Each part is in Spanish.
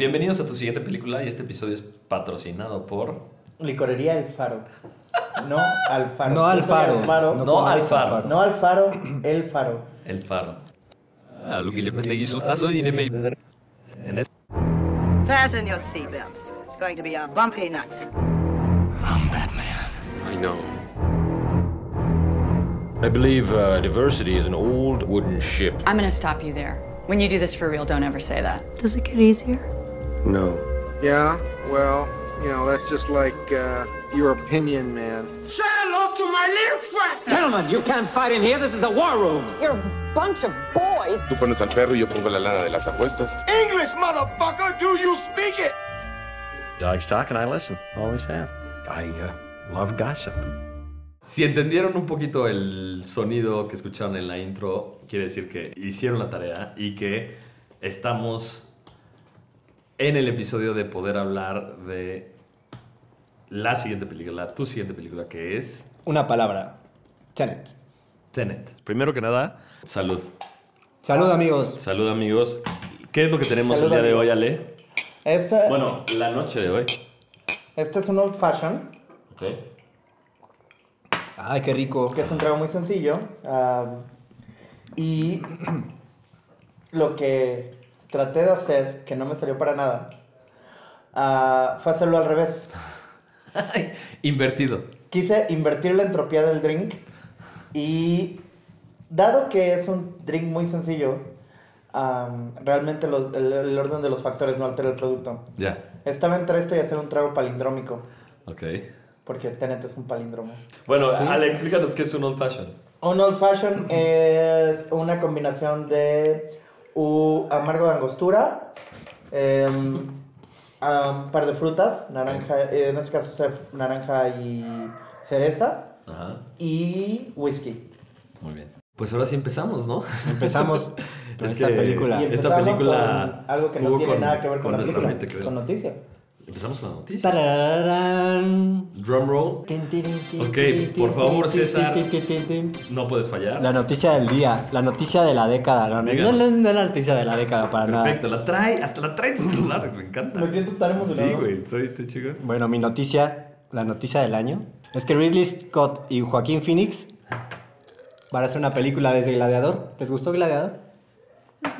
Bienvenidos a tu siguiente película y este episodio es patrocinado por... Licorería El Faro. No al faro. No al Yo soy faro. Alfaro. No No, al faro. al faro, El Faro. El Faro. Ah, lo que le prende sus tazos y dime... En Fasten your seatbelts. It's going to be a bumpy night. I know. I believe uh, diversity is an old wooden ship. I'm gonna stop you there. When you do this for real, don't ever say that. Does it get easier? No. Yeah, well, you know, that's just like uh, your opinion, man. Gentlemen, you can't fight in here. This is the war room. You're a bunch of boys. Tú pones al perro y yo pongo la lana de las apuestas. English, motherfucker! Do you speak it? Dogs talk and I listen. Always have. I uh, love gossip. Si entendieron un poquito el sonido que escucharon en la intro, quiere decir que hicieron la tarea y que estamos en el episodio de poder hablar de la siguiente película, tu siguiente película, que es Una palabra. Tenet. Tenet. Primero que nada, salud. Salud, amigos. Salud, amigos. ¿Qué es lo que tenemos Salud, el día de hoy, Ale? Este, Bueno, la noche de hoy. este es un old fashion, Ok. Ay, qué rico. que es un trago muy sencillo. ah, y lo que traté de hacer, que no me salió para nada, ah, fue hacerlo al revés. Invertido. Quise invertir la entropía del drink y dado que es un drink muy sencillo, am, realmente los- el, el orden de los factores no altera el producto. Ya. Estaba entre esto y hacer un trago palindrómico, Ok. porque Tenet es un palíndromo. Bueno, Ale, explícanos qué es un old fashion. Un old fashion es una combinación de u- amargo de angostura, em, un par de frutas, naranja, eh, en este caso naranja y cereza, Ajá. y whisky. Muy bien. Pues ahora sí empezamos, ¿no? Empezamos esta que- película. Y Esta película algo que no tiene con- nada que ver con, con la película, con noticias. Empezamos con las noticias. Tarararán. Drum roll. Tin, tin, tin, Ok, por favor, César. No puedes fallar. La noticia del día, la noticia de la década. No, no, no, no es la noticia de la década para Perfecto, nada. la trae, hasta la trae tu celular, me encanta. Me siento tan emocionado. Sí, güey, estoy, estoy chingón. Bueno, mi noticia, la noticia del año, es que Ridley Scott y Joaquín Phoenix van a hacer una película desde Gladiador. ¿Les gustó Gladiador?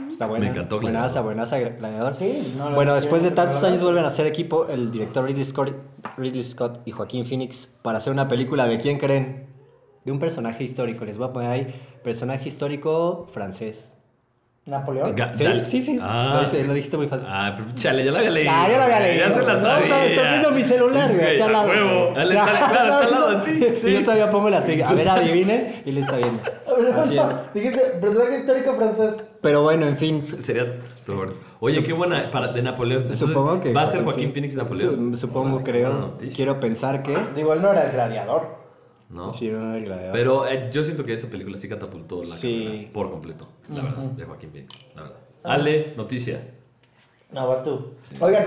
Está buena. Me encantó Gladiador. Buenaza, buenaza Gladiador. Sí, no, la- bueno, yo después de no tantos años vuelven a ser equipo el director Ridley Scott, Ridley Scott y Joaquín Phoenix para hacer una película de quién creen? De un personaje histórico. Les voy a poner ahí personaje histórico francés. Napoleón. Ga- Sí, sí, sí. Ah, Lo lo dijiste muy fácil. Ah, pero chale, ya la había leído. Ah, ya la había leído. Ya se la No, sabía. sabes, estoy viendo mi celular, Es güey, aquí al a lado. huevo. Dale, dale, claro, está al lado de ti. Y Sí. yo todavía pongo la trivia. A ver, adivinen y le está viendo. Así es. Dijiste, personaje histórico francés. Pero bueno, en fin. Sería todo Oye, qué buena para de Napoleón. Entonces, Supongo que. va a ser Joaquín Phoenix Napoleón. Su- supongo, creo. Quiero pensar que. Digo, él no era el gladiador. ¿No? Sí, no, el gladiador. Pero eh, yo siento que esa película sí catapultó la Sí. carrera por completo, la verdad, de Joaquín Phoenix, la verdad. Ale, noticia. No, vas tú. Oigan,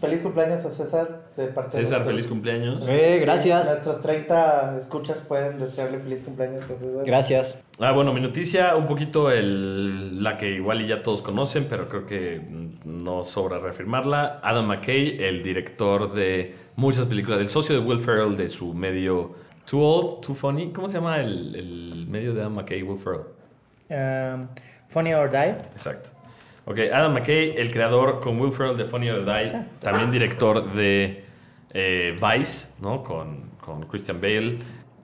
feliz cumpleaños a César de parte de César, nosotros. feliz cumpleaños. Eh, gracias. Nuestros 30 escuchas pueden desearle feliz cumpleaños a César. Gracias. Ah, bueno, mi noticia, un poquito el, la que igual y ya todos conocen, pero creo que no sobra reafirmarla. Adam McKay, el director de muchas películas, el socio de Will Ferrell de su medio Too Old, Too Funny. ¿Cómo se llama el, el medio de Adam McKay, Will Ferrell? Um, Funny or Die. Exacto. Ok, Adam McKay, el creador con Will Ferrell de Funny or Die, también director de eh, Vice, ¿no? Con, con Christian Bale.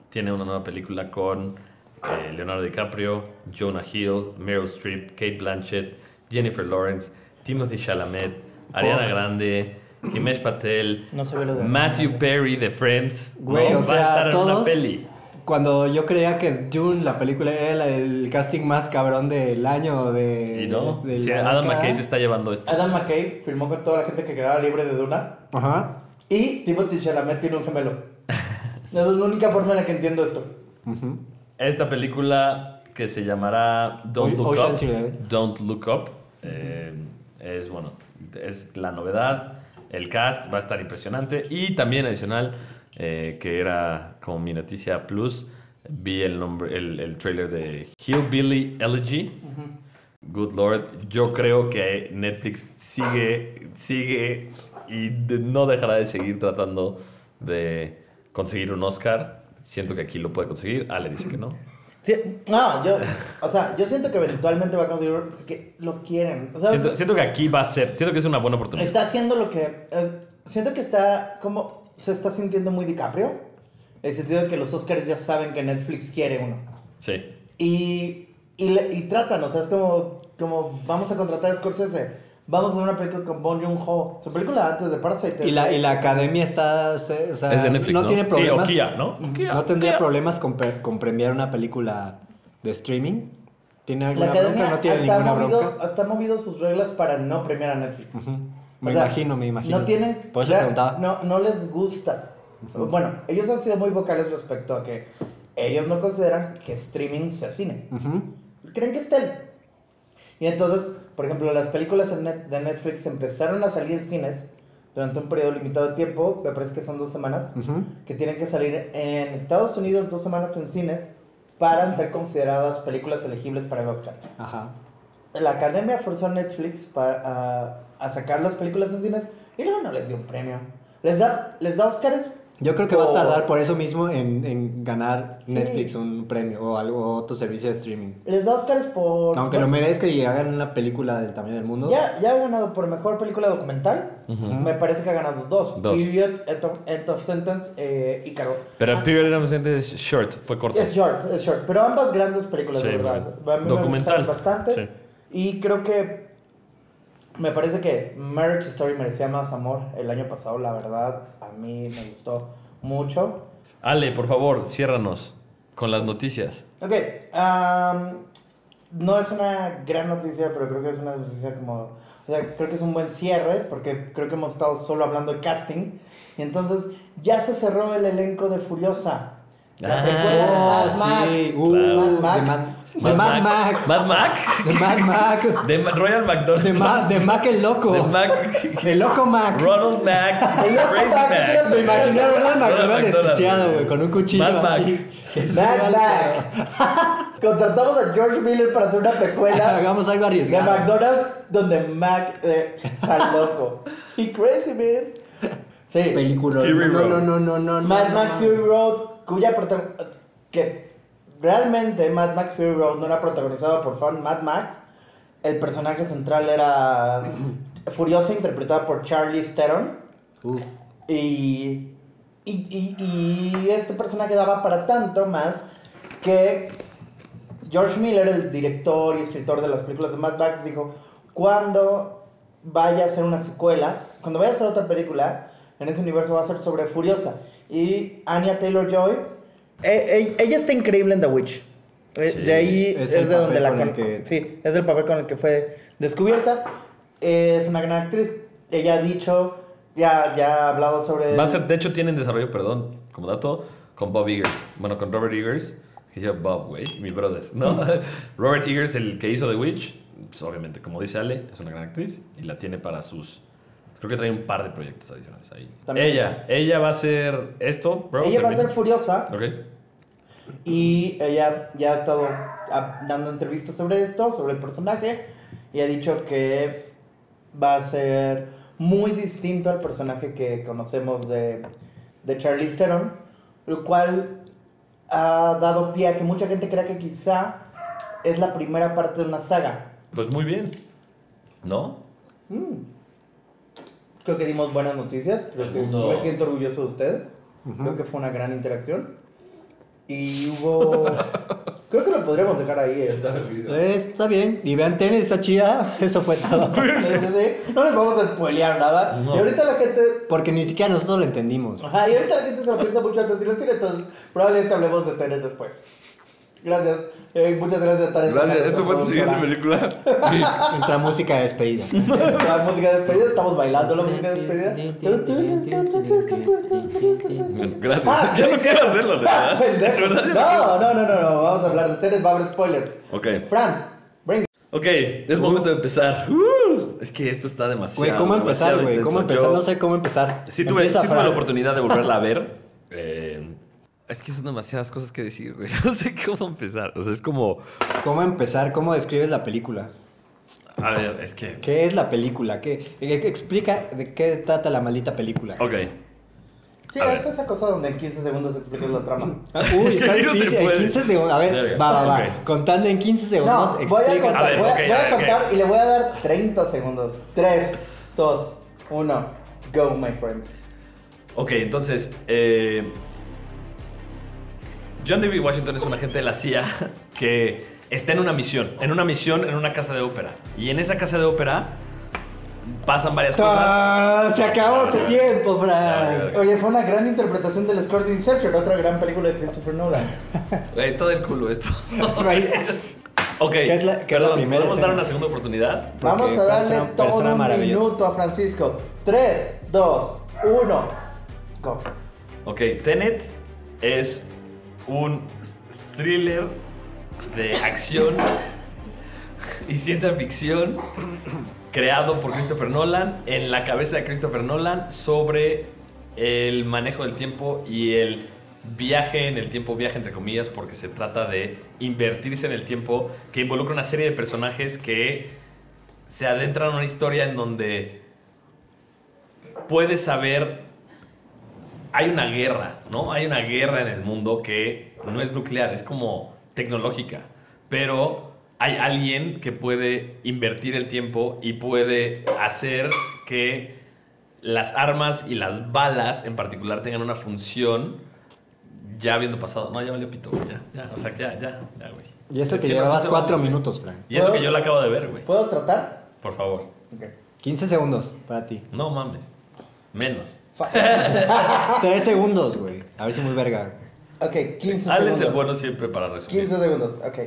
Tiene una nueva película con eh, Leonardo DiCaprio, Jonah Hill, Meryl Streep, Kate Blanchett, Jennifer Lawrence, Timothy Chalamet, Ariana. Grande, Himesh Patel, No Matthew Perry de Friends. Güey, ¿no? o Va a estar en una peli. Cuando yo creía que Dune, la película, era el casting más cabrón del año de. Y no, de sí, Adam. McKay se está llevando esto. Adam McKay firmó con toda la gente que quedaba libre de Duna. Ajá. Y Timothy Chalamet tiene un gemelo. Esa es la única forma en la que entiendo esto. Ujú. Esta película que se llamará Don't Look Ocean's Up. Don't Look Up. eh, es bueno, es la novedad. El cast va a estar impresionante. Y también adicional, eh, que era como mi noticia plus, vi el nombre, el, el trailer de Hillbilly Elegy. Good Lord. Yo creo que Netflix sigue, sigue y de- no dejará de seguir tratando de conseguir un Oscar. Siento que aquí lo puede conseguir. Ale dice que no. Sí, no, yo, o sea, yo siento que eventualmente va a conseguir que lo quieren. O sea, Siento, siento que aquí va a ser, siento que es una buena oportunidad. está haciendo lo que. es- siento que está como. Se está sintiendo muy DiCaprio. En el sentido de que los Oscars ya saben que Netflix quiere uno. Sí. Y, y, y tratan, o sea, es como, como vamos a contratar a Scorsese. Vamos a hacer una película con Bong Joon-ho. Su película antes de Parasite. Y la, y la academia está. se- O sea, Es de Netflix, ¿no? tiene Sí, problemas. o Kia, ¿no? Kia, no tendría Kia. problemas con, pre- con premiar una película de streaming. ¿Tiene La alguna bronca? academia No tiene hasta, ha ninguna movido, bronca. hasta ha movido sus reglas para no premiar a Netflix. Me O sea, imagino, me imagino. No tienen. Por eso ya- preguntaba. No, no les gusta. Bueno, ellos han sido muy vocales respecto a que ellos no consideran que streaming sea cine. Ujú. Creen que es tele. Y entonces, por ejemplo, las películas de Netflix empezaron a salir en cines durante un periodo limitado de tiempo, me parece que son dos semanas, Ujú. que tienen que salir en Estados Unidos dos semanas en cines para ser consideradas películas elegibles para el Oscar. Ajá. La academia forzó a Netflix para, a, sacar las películas en cines y luego no les dio un premio. Les da, les da Oscars. Yo creo que va a tardar por eso mismo en, en ganar Sí. Netflix un premio o algo otro servicio de streaming. Les da Oscars por. Aunque lo bueno, merezca y hagan una película del tamaño del mundo. Ya, ya ha ganado por mejor película documental. Me parece que ha ganado dos. Dos. Period, End of, End of Sentence, eh, Ícaro. Pero Ah, Period era es short, fue corto. Es short, es short. Pero ambas grandes películas, Sí, de verdad. muy A mí me Documental. gustaron bastante. Sí. Y creo que. Me parece que Marriage Story merecía más amor el año pasado, la verdad. A mí me gustó mucho. Ale, por favor, ciérranos con las noticias. Ok, am, no es una gran noticia, pero creo que es una noticia como... O sea, creo que es un buen cierre, porque creo que hemos estado solo hablando de casting. Y entonces ya se cerró el elenco de Furiosa. La Ah, precuela de Mad sí. Uh, Mad Max. De Mad- de Mad Mac. Mad Mac. De Mad Mac. De Ma- Royal McDonald. De, Ma- de Mac el loco. De Mac. El loco Mac. Ronald Mac. El loco Crazy Mac, Mac. Me imaginé a Ronald McDonald desquiciado, güey, con un cuchillo Mad Mac. así. Mad Mac. Contratamos a George Miller para hacer una precuela Hagamos algo de arriesgado. McDonald's donde Mac eh, está loco. Y Crazy Man. Sí. Película. Fury no, Road. no, no, no, no, no. Mad no, Max no. Fury Road, cuya protagonista. Que realmente Mad Max Fury Road no era protagonizado por fan Mad Max. El personaje central era Furiosa, interpretada por Charlie Theron. Uf. Y, y, y, y este personaje daba para tanto más que George Miller, el director y escritor de las películas de Mad Max, dijo, cuando vaya a hacer una secuela, cuando vaya a hacer otra película, en ese universo va a ser sobre Furiosa. Y Anya Taylor-Joy, eh, eh, ella está increíble en The Witch. Eh, Sí, de ahí es de donde la con que- Sí, es el papel con el que fue descubierta. Es una gran actriz. Ella ha dicho, ya, ya ha hablado sobre... Va a ser, de hecho, tienen desarrollo, perdón, como dato, con Bob Eggers. Bueno, con Robert Eggers. Que yo, Bob, güey, mi brother, ¿no? Robert Eggers, el que hizo The Witch, pues obviamente, como dice Ale, es una gran actriz y la tiene para sus. Creo que trae un par de proyectos adicionales ahí. También. Ella, ella va a ser esto, bro. ella va a ser Furiosa. Ok. Y ella ya ha estado ah, dando entrevistas sobre esto, sobre el personaje, y ha dicho que va a ser muy distinto al personaje que conocemos de, de Charlize Theron, lo cual ha dado pie a que mucha gente crea que quizá es la primera parte de una saga. Pues muy bien. ¿No? Creo que dimos buenas noticias, creo que mundo- me siento orgulloso de ustedes, creo que fue una gran interacción. Y hubo... creo que lo podríamos dejar ahí. eh. Eh, está bien. Y vean tenis, está chida. Eso fue todo. No les vamos a spoilear nada. No. Y ahorita la gente. Porque ni siquiera nosotros lo entendimos. Ajá, y ahorita la gente se lo piensa mucho antes cine, entonces probablemente hablemos de Tenet después. Gracias. Eh, muchas gracias, Tares. Gracias. Esto fue tu siguiente película. Entra música de despedida. La música de despedida, estamos bailando la música de despedida. Bueno, gracias. Ah, ya no quiero hacerlo, de verdad. No. No, no, no, no, vamos a hablar de Tenet, va a haber spoilers. Ok. Fran, bring. Ok, es momento de empezar. Uh, es que esto está demasiado. Güey, ¿cómo empezar, güey? ¿Cómo empezar? Yo- No sé cómo empezar. Sí tuve, Empieza, sí tuve la oportunidad de volverla a ver. Eh, es que son demasiadas cosas que decir, güey. No sé cómo empezar. O sea, es como... ¿Cómo empezar? ¿Cómo describes la película? A ver, es que. ¿Qué es la película? ¿Qué, explica de qué trata la maldita película. Ok. Sí, A es ver. esa cosa donde en 15 segundos explicas la trama. Ah, Uy, está ahí no se difícil. En puede. 15 segundos. A ver, va, va, va. Ok. Contando en 15 segundos, No, voy a contar, A ver, voy a, ok, voy a a ver, contar ok. y le voy a dar 30 segundos. 3, 2, 1, go, my friend. Ok, entonces. eh, John David Washington es un agente de la CIA que está en una misión. En una misión en una casa de ópera. Y en esa casa de ópera pasan varias cosas. Ah, se acabó tu tiempo, Frank. Oye, fue una gran interpretación del score de Inception, otra gran película de Christopher Nolan. Está del culo esto. Ok, ¿Qué es la- qué es la perdón, primera ¿podemos dar una segunda oportunidad? Vamos a darle es una todo persona un minuto a Francisco. 3, 2, 1, go. Ok, Tenet es un thriller de acción y ciencia ficción creado por Christopher Nolan en la cabeza de Christopher Nolan sobre el manejo del tiempo y el viaje en el tiempo, viaje entre comillas, porque se trata de invertirse en el tiempo que involucra una serie de personajes que se adentran en una historia en donde puedes saber hay una guerra, ¿no? Hay una guerra en el mundo que no es nuclear, es como tecnológica, pero hay alguien que puede invertir el tiempo y puede hacer que las armas y las balas en particular tengan una función ya habiendo pasado. No, ya valió pito, ya, ya, o sea, que ya, ya, ya, güey. Y eso Es que llevabas se 4 vale, güey. minutos, Frank. Y eso que yo la acabo de ver, güey. ¿Puedo tratar? Por favor. Ok. 15 segundos para ti. No mames. Menos. 3 segundos, güey. A ver si muy verga. Ok, 15 Alex es segundos. bueno siempre para resumir. 15 segundos, ok.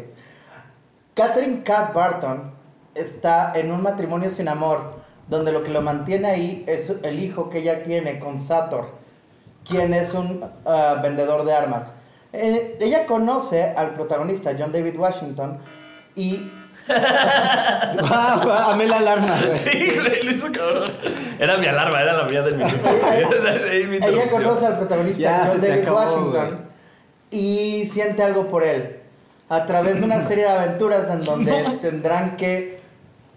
Catherine Cat Barton está en un matrimonio sin amor, donde lo que lo mantiene ahí es el hijo que ella tiene con Sator, quien es un ah, vendedor de armas. Eh, ella conoce al protagonista, John David Washington, y Amé la alarma, güey. Sí, güey, lo hizo cabrón. Era mi alarma, era la mía del minuto. Ella conoce al protagonista, Ya, John David acabó, Washington, y siente algo por él. A través de una serie de aventuras en donde tendrán que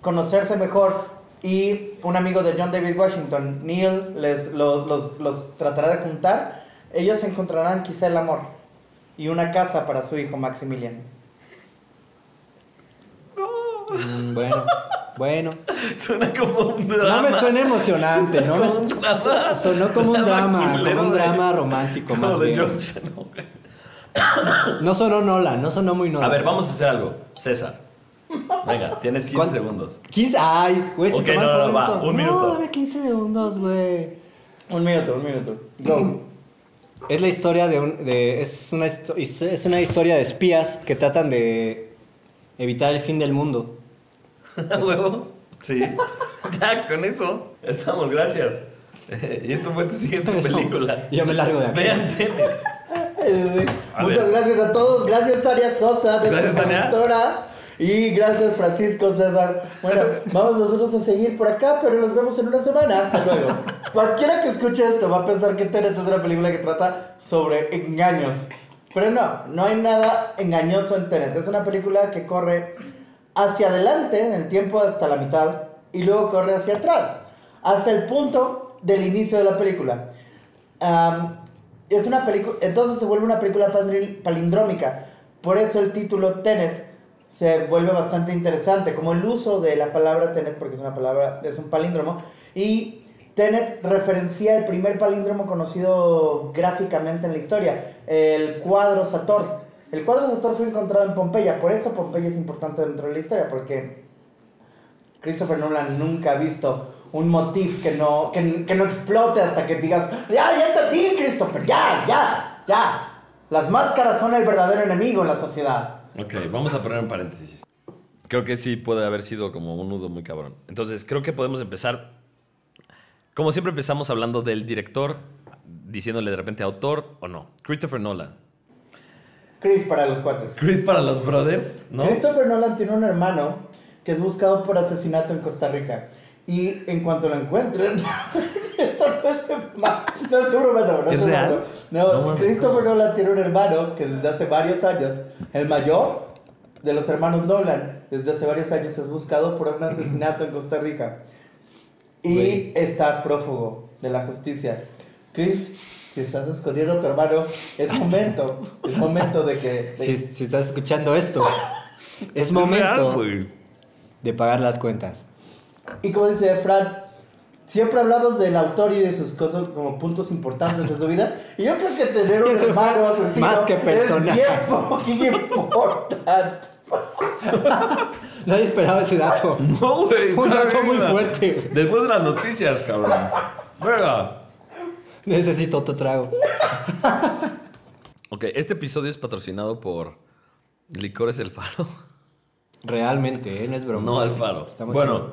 conocerse mejor y un amigo de John David Washington, Neil, les, los, los- los tratará de juntar. Ellos encontrarán quizá el amor y una casa para su hijo Maximilian. Mm, bueno, bueno. Suena como un drama. No me suena emocionante, no me Como un drama. sonó como un drama, como un drama romántico más de bien. George, no, sonó Nolan, no sonó muy Nolan. A ver, vamos a hacer algo. César. Venga, tienes 15 ¿Cuánto? segundos. 15, ay, güey, se Ok, toma no, no, no, va, un minuto. No, dame 15 segundos, güey. Un minuto, un minuto. Go. Es la historia de un. De, es, una, es una historia de espías que tratan de evitar el fin del mundo. ¿A huevo? Sí. Ya, con eso. Estamos, gracias. Y esto fue tu siguiente película. Yo me largo de aquí. Vean Tenet. A Muchas ver. gracias a todos. Gracias Tania Sosa, Gracias, Tania. Y gracias Francisco César. Bueno, vamos nosotros a seguir por acá, pero nos vemos en una semana. Hasta luego. Cualquiera que escuche esto va a pensar que Tenet es una película que trata sobre engaños. Pero no, no hay nada engañoso en Tenet. Es una película que corre hacia adelante en el tiempo hasta la mitad y luego corre hacia atrás hasta el punto del inicio de la película. Es una película, entonces se vuelve una película palindr- palindrómica. Por eso el título Tenet se vuelve bastante interesante, como el uso de la palabra Tenet, porque es una palabra, es un palíndromo, y Tenet referencia el primer palíndromo conocido gráficamente en la historia, el cuadro Sator. El cuadro Sator fue encontrado en Pompeya, por eso Pompeya es importante dentro de la historia, porque Christopher Nolan nunca ha visto un motif que no, que, que no explote hasta que digas, ya, ya entendí, Christopher, ya, ya, ya. Las máscaras son el verdadero enemigo en la sociedad. Ok, vamos a poner un paréntesis. Creo que sí puede haber sido como un nudo muy cabrón. Entonces, creo que podemos empezar. Como siempre, empezamos hablando del director, diciéndole de repente autor o no. Christopher Nolan. Chris para los cuates. Chris para los brothers, ¿no? Christopher Nolan tiene un hermano que es buscado por asesinato en Costa Rica. Y en cuanto lo encuentren, esto no es, ma- no estoy bromeando, no ¿Es estoy real? No, No Christopher. Nolan tiene un hermano que desde hace varios años, el mayor de los hermanos Nolan, desde hace varios años es buscado por un asesinato en Costa Rica. Y Güey. está prófugo de la justicia. Chris, si estás escondiendo a tu hermano, es momento, es momento de que... de- Si, si estás escuchando esto, es Es momento de pagar las cuentas. Y como dice Fran, siempre hablamos del autor y de sus cosas como puntos importantes de su vida. Y yo creo que tener un hermano asesino Más que es bien fucking importante. Nadie esperaba ese dato. No, güey. Un dato muy fuerte. Después de las noticias, cabrón. Verga. Necesito otro trago. Ok, este episodio es patrocinado por Licores El Faro. Realmente, ¿eh? no es broma. No al Faro. Estamos bueno, en-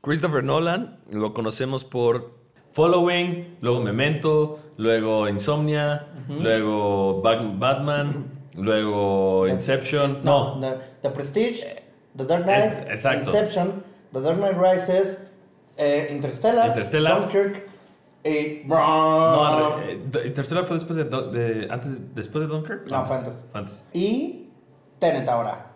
Christopher Nolan lo conocemos por Following, luego Memento, luego Insomnia, luego Bat- Batman, luego Inception. No, The, The Prestige, The Dark Knight, Es-. Inception, The Dark Knight Rises, eh, Interstellar, Interstellar. Dunkirk y... no, eh, Interstellar fue después de, de- antes, después de Dunkirk. No, fue antes. Fue antes. y Tenet ahora.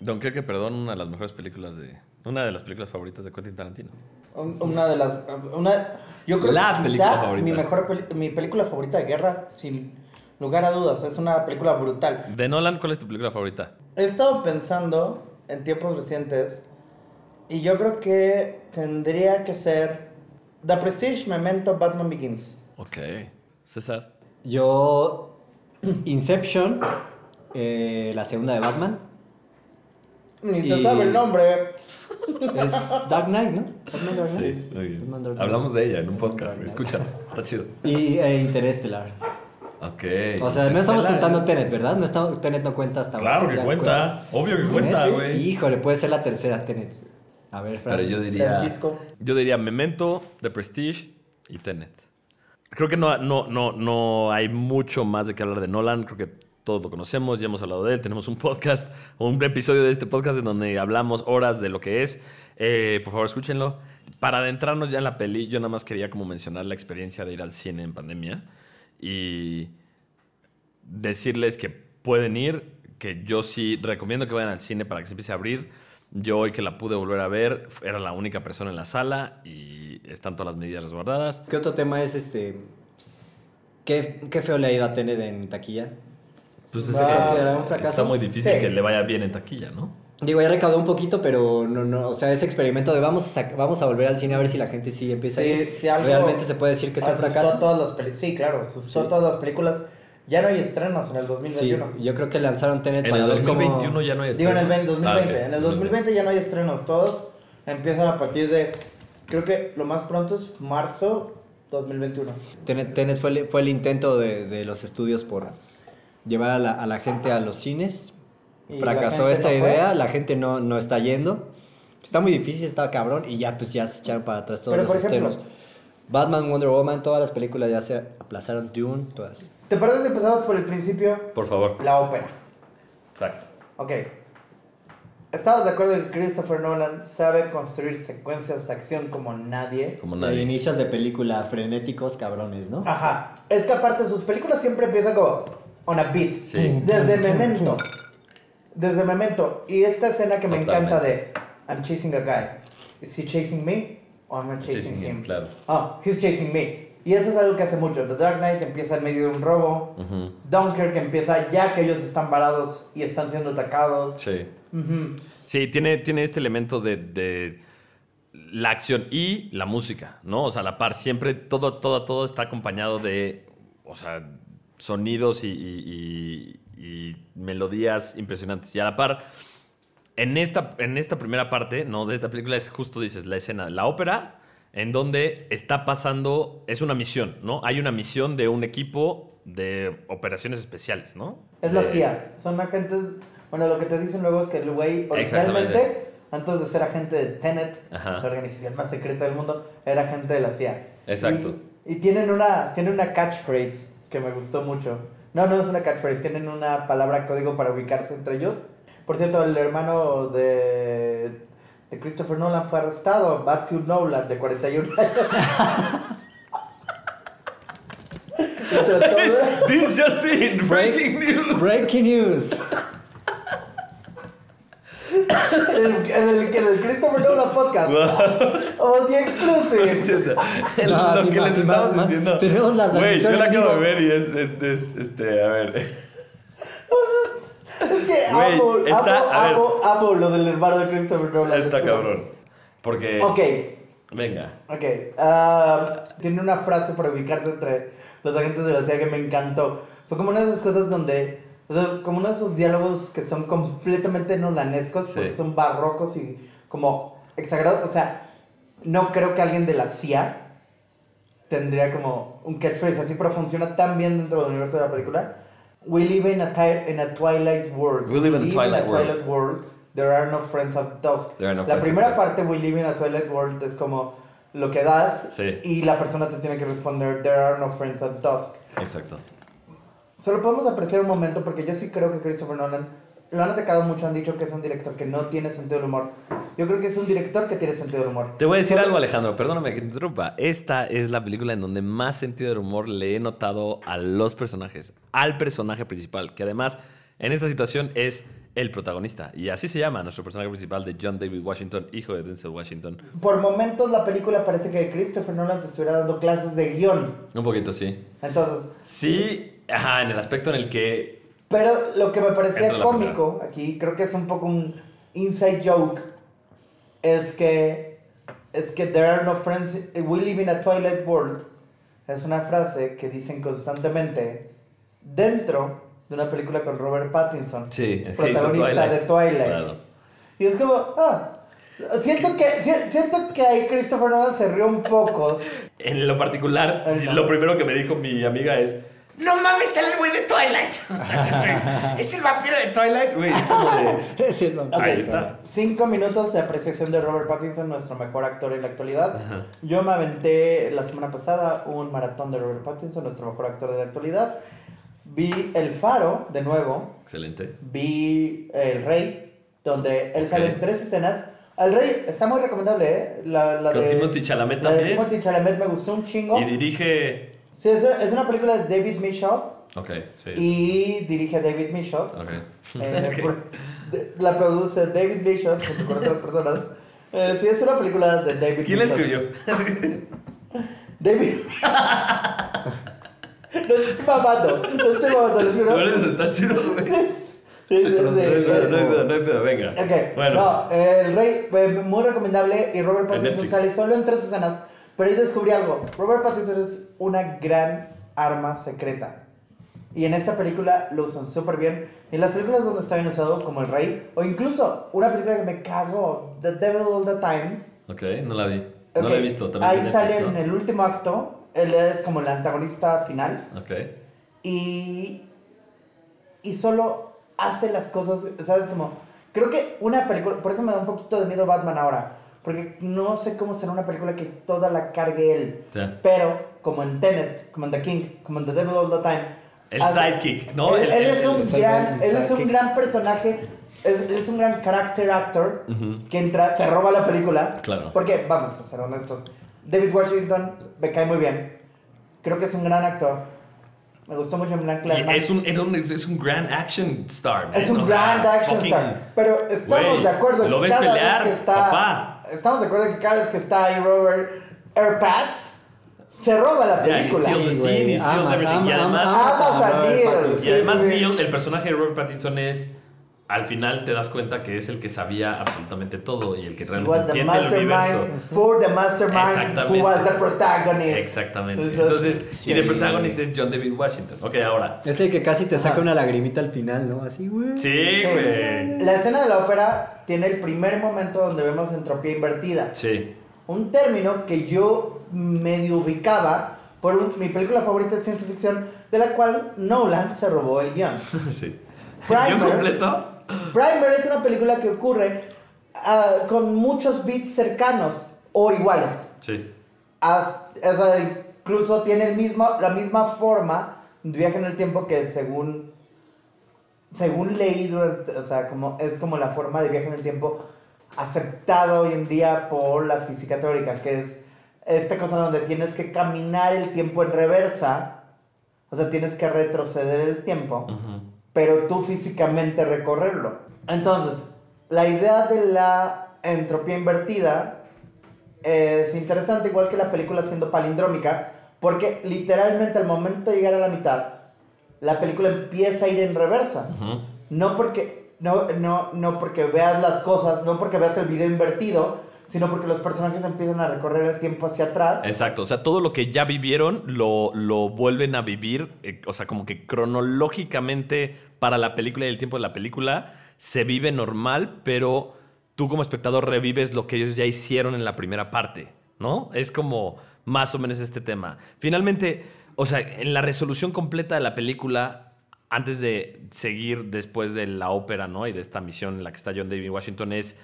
Dunkirk, perdón, una de las mejores películas de, una de las películas favoritas de Quentin Tarantino. Un- Una de las. Una, yo creo La que película favorita. Mi, mejor mi película favorita de guerra, sin lugar a dudas. Es una película brutal. De Nolan, ¿cuál es tu película favorita? He estado pensando en tiempos recientes y yo creo que tendría que ser The Prestige, Memento, Batman Begins. Ok. César. Yo, Inception, eh, la segunda de Batman, Ni se Y- sabe el nombre. es Dark Knight, ¿no? Batman Dark Knight. Sí, muy bien. Batman Dark Knight. Hablamos de ella en un podcast. Escúchalo, está chido. Y eh, Interestelar. Ok. O sea, no estamos contando Tenet, ¿verdad? No estamos, Tenet no cuenta hasta Claro ahora. que Ya cuenta. Obvio que cuenta, güey. Híjole, puede ser la tercera Tenet. A ver, Fran. Pero yo diría. Francisco. Yo diría Memento, The Prestige y Tenet. Creo que no, no, no, no hay mucho más de qué hablar de Nolan. Creo que todos lo conocemos, ya hemos hablado de él. Tenemos un podcast, un episodio de este podcast en donde hablamos horas de lo que es. Eh, por favor, escúchenlo. Para adentrarnos ya en la peli, yo nada más quería como mencionar la experiencia de ir al cine en pandemia y decirles que pueden ir, que yo sí recomiendo que vayan al cine para que se empiece a abrir. Yo hoy que la pude volver a ver, era la única persona en la sala y están todas las medidas resguardadas. ¿Qué otro tema es este? ¿Qué, qué feo le ha ido a Tenet en taquilla? Pues es que ¿Considerará un fracaso? está muy difícil Sí. que le vaya bien en taquilla, ¿no? Digo, ya recaudó un poquito, pero no, no, o sea, ese experimento de vamos a, vamos a volver al cine a ver si la gente sí empieza a ir. si algo Realmente se puede decir que es un fracaso. todas las Sí, claro, asustó a todas las películas. Ya no hay estrenos en el Sí, 2021. yo creo que lanzaron Tenet En para el ver cómo- 2021 ya no hay Digo en el estrenos. 2020. Ah. En el 2020 ya no hay estrenos. Todos empiezan a partir de. Creo que lo más pronto es marzo 2021. Tenet, Tenet fue, el, fue el intento de, de los estudios por llevar a la, a la gente a los cines. Y Fracasó esta no fue. idea, la gente no, no está yendo. Está muy difícil, está cabrón y ya pues ya se echaron para atrás todos Pero, los por ejemplo- estrenos. Batman, Wonder Woman, todas las películas ya se aplazaron. Dune, todas. ¿Te parece si empezamos por el principio? Por favor. La ópera. Exacto. Ok. Estamos de acuerdo en que Christopher Nolan sabe construir secuencias de acción como nadie. Como De nadie. inicios de película frenéticos, cabrones, ¿no? Ajá. Es que aparte sus películas siempre empiezan como on a beat. Sí. Desde Memento. Desde Memento. Y esta escena que me Totalmente. encanta de I'm chasing a guy. Is he chasing me? Or am I chasing, Chasing him? him, claro. Ah, he's chasing me. Y eso es algo que hace mucho. The Dark Knight empieza en medio de un robo. Ujú. Dunkirk empieza ya que ellos están parados y están siendo atacados. Sí. Sí, tiene, tiene este elemento de, de la acción y la música, ¿no? O sea, a la par, siempre todo, todo, todo está acompañado de, o sea, sonidos y, y- y- y melodías impresionantes. Y a la par, en esta, en esta primera parte, ¿no? De esta película es justo, dices, la escena, la ópera, en donde está pasando, es una misión, ¿no? Hay una misión de un equipo de operaciones especiales, ¿no? Es la CIA. Son agentes. Bueno, lo que te dicen luego es que el güey originalmente, antes de ser agente de Tenet, Ajá. la organización más secreta del mundo, era agente de la CIA. Exacto. Y, y tienen, una, tienen una catchphrase que me gustó mucho. No, no es una catchphrase, tienen una palabra código para ubicarse entre ellos. Por cierto, el hermano de, de Christopher Nolan fue arrestado, Matthew Nolan, de 41 años. This just in, breaking news. Breaking news. En el, el, el Christopher Nolan podcast. o The Exclusive. No, lo que más, les estamos más, diciendo. Tenemos la Güey, yo la acabo de ver y es, es- es- este, a ver. Es que Güey, amo, está- amo, a ver. amo, amo lo del hermano de Christopher Nolan. Está Es como- cabrón. Porque. Ok, Venga. ok. ah, tiene una frase para ubicarse entre los agentes de la CIA que me encantó. Fue como una de esas cosas donde. o sea, como uno de esos diálogos que son completamente nolanescos, Sí. porque son barrocos y como exagerados. O sea, no creo que alguien de la CIA tendría como un catchphrase así, pero funciona tan bien dentro del universo de la película. We live in a, ti- in a twilight world. We live in a twilight world. twilight world. There are no friends of dusk. There are no la primera parte, We live in a twilight world, es como lo que das Sí. y la persona te tiene que responder, There are no friends of dusk. Exacto. Solo podemos apreciar un momento porque yo sí creo que Christopher Nolan lo han atacado mucho, han dicho que es un director que no tiene sentido del humor. Yo creo que es un director que tiene sentido del humor. Te voy a decir Solo- algo, Alejandro. Perdóname que te interrumpa. Esta es la película en donde más sentido del humor le he notado a los personajes, al personaje principal, que además en esta situación es el protagonista. Y así se llama nuestro personaje principal de John David Washington, hijo de Denzel Washington. Por momentos la película parece que Christopher Nolan te estuviera dando clases de guion. Un poquito, sí. Entonces, Sí, ajá, en el aspecto en el que. Pero lo que me parecía cómico, aquí creo que es un poco un inside joke, es que es que there are no friends, we live in a twilight world. Es una frase que dicen constantemente dentro de una película con Robert Pattinson, Sí, protagonista Twilight. de Twilight. Claro. Y es como, ah, siento que si- siento que ahí Christopher Nolan se rió un poco. En lo particular, lo primero que me dijo mi amiga es. No mames, sale el güey de Twilight. es el vampiro de Twilight, güey. Es como de. Sí, no. Ahí está. Cinco minutos de apreciación de Robert Pattinson, nuestro mejor actor en la actualidad. Ajá. Yo me aventé la semana pasada un maratón de Robert Pattinson, nuestro mejor actor de la actualidad. Vi El Faro de nuevo. Excelente. Vi El Rey, donde él sale en tres escenas. El Rey está muy recomendable, ¿eh? La, la Con de, Timothy Chalamet la de también. Timothy Chalamet me gustó un chingo. Y dirige. Sí, es, es una película de David Mishoff. Ok, sí. Y dirige David Mishoff. Ok. Eh, la produce David junto con otras personas. Eh, sí, es una película de David ¿Quién la escribió? David. no estoy mamando. No estoy mamando, les juro. No eres está chido, güey. Sí, sí, sí, No hay pedo, no hay pedo, venga. Ok, Bueno. no, eh, El Rey, eh, muy recomendable. Y Robert Pattinson sale solo en tres escenas. Pero ahí descubrí algo. Robert Pattinson es una gran arma secreta. Y en esta película lo usan súper bien. Y en las películas donde está bien usado, como El Rey, o incluso una película que me cagó, The Devil All the Time. Ok, no la vi. No la he visto. También Ahí sale Netflix, en el último acto. Él es como el antagonista final. Ok. Y. Y solo hace las cosas, ¿sabes? Como. Creo que una película. Por eso me da un poquito de miedo Batman ahora. Porque no sé cómo será una película que toda la cargue él. Sí. Pero, como en Tenet, como en The King, como en The Devil All the Time. El hace- sidekick, ¿no? Él, él es un gran, el él es un gran personaje. Es, es un gran character actor Ujú. que entra, se roba la película. Claro. Porque, vamos a ser honestos, David Washington me cae muy bien. Creo que es un gran actor. Me gustó mucho en Black Lives es un, es un grand action star. man. Es un O sea, grand action fucking- star. Pero estamos Güey, de acuerdo ¿lo que ves cada pelear, vez que está. papá? Estamos de acuerdo que cada vez que está ahí Robert Airpats, se roba la Yeah, he película. steals the scene, he steals Amas, everything. Y además, amas a Robert Neil. Y además. Neil, el personaje de Robert Pattinson es. Al final te das cuenta que es el que sabía absolutamente todo y el que realmente was the entiende el universo. for the mastermind Exactamente. who was the protagonist. Exactamente. Entonces, y de protagonista es John David Washington. Ok, ahora. Es el que casi te saca una lagrimita al final, ¿no? Así, güey. Sí, Sí. güey. La escena de la ópera tiene el primer momento donde vemos entropía invertida. Sí. Un término que yo medio ubicaba por un- mi película favorita de ciencia ficción, de la cual Nolan se robó el guion. sí. Primer. ¿Yo completo? Primer es una película que ocurre ah, con muchos beats cercanos o iguales. Sí. As- incluso tiene el mismo, la misma forma de viaje en el tiempo que según según leí durante- o sea, como es como la forma de viaje en el tiempo aceptada hoy en día por la física teórica, que es esta cosa donde tienes que caminar el tiempo en reversa, o sea, tienes que retroceder el tiempo, Ujú. pero tú físicamente recorrerlo. Entonces, la idea de la entropía invertida es interesante, igual que la película siendo palindrómica, porque literalmente al momento de llegar a la mitad, la película empieza a ir en reversa. No porque, no, no, no porque veas las cosas, no porque veas el video invertido, sino porque los personajes empiezan a recorrer el tiempo hacia atrás. Exacto, o sea, todo lo que ya vivieron lo, lo vuelven a vivir, eh, o sea, como que cronológicamente para la película y el tiempo de la película se vive normal, pero tú como espectador revives lo que ellos ya hicieron en la primera parte, ¿no? Es como más o menos este tema. Finalmente, o sea, en la resolución completa de la película, antes de seguir después de la ópera, ¿no? Y de esta misión en la que está John David Washington es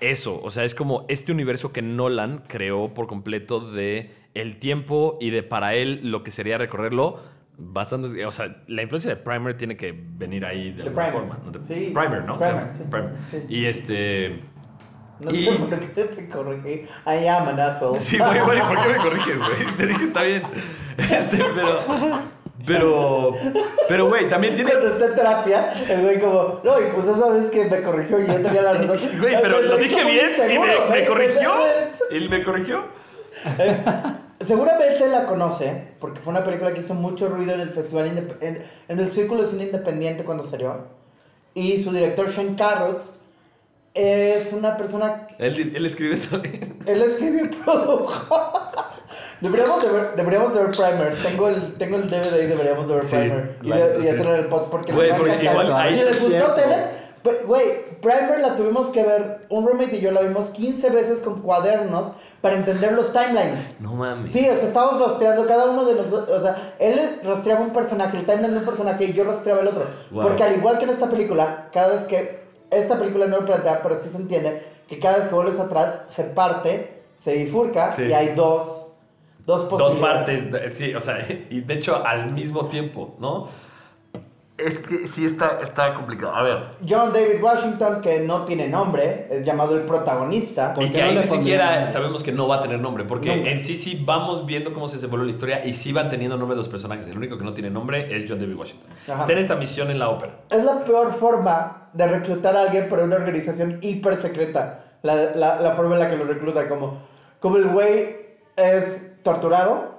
eso, o sea, es como este universo que Nolan creó por completo de el tiempo y de para él lo que sería recorrerlo bastante, o sea, la influencia de Primer tiene que venir ahí de, alguna Primer. forma, ¿no? Sí, Primer, ¿no? Primer, sí. Primer. Sí. Y este No y- sé por qué te corregí. I am an asshole. Sí, güey, güey, ¿por qué me corriges, güey? Te dije, está bien. Este, pero pero pero güey, también tiene Cuando está en terapia, el güey como, no, y pues esa vez que me corrigió y yo tenía la razón. Güey, pero lo dije bien y me, me corrigió. Y me corrigió. Seguramente la conoce, porque fue una película que hizo mucho ruido en el festival, en, en el Círculo de Cine Independiente cuando salió. Y su director, Shane Carruthers, es una persona... Él, él escribe también. Él escribió y produjo. Deberíamos de, ver, deberíamos de ver Primer. Tengo el, tengo el DVD y deberíamos de ver Sí, Primer. Y, de- sí. en el pod porque Güey, encantar. igual ahí Si les es gustó. Tenet, pues, güey, Primer la tuvimos que ver. Un roommate y yo la vimos 15 veces con cuadernos para entender los timelines. No mames. Sí, o sea, estábamos rastreando cada uno de nosotros. O sea, él rastreaba un personaje, el timeline de un personaje y yo rastreaba el otro. Wow. Porque al igual que en esta película, cada vez que. Esta película no lo plantea, pero sí se entiende que cada vez que vuelves atrás se parte, se bifurca Sí. y hay dos. Dos Dos posibilidades. partes, de- sí, o sea, y de hecho al mismo tiempo, ¿no? Es que sí está, está complicado. A ver. John David Washington, que no tiene nombre, es llamado el protagonista. ¿Por Y que no ahí ni siquiera sabemos que no va a tener nombre, porque en sí sí vamos viendo cómo se desenvuelve la historia y sí van teniendo nombre los personajes. El único que no tiene nombre es John David Washington. Ajá. Está en esta misión en la ópera. Es la peor forma de reclutar a alguien para una organización hiper secreta. La, la, la forma en la que lo reclutan. Como, como el güey es torturado.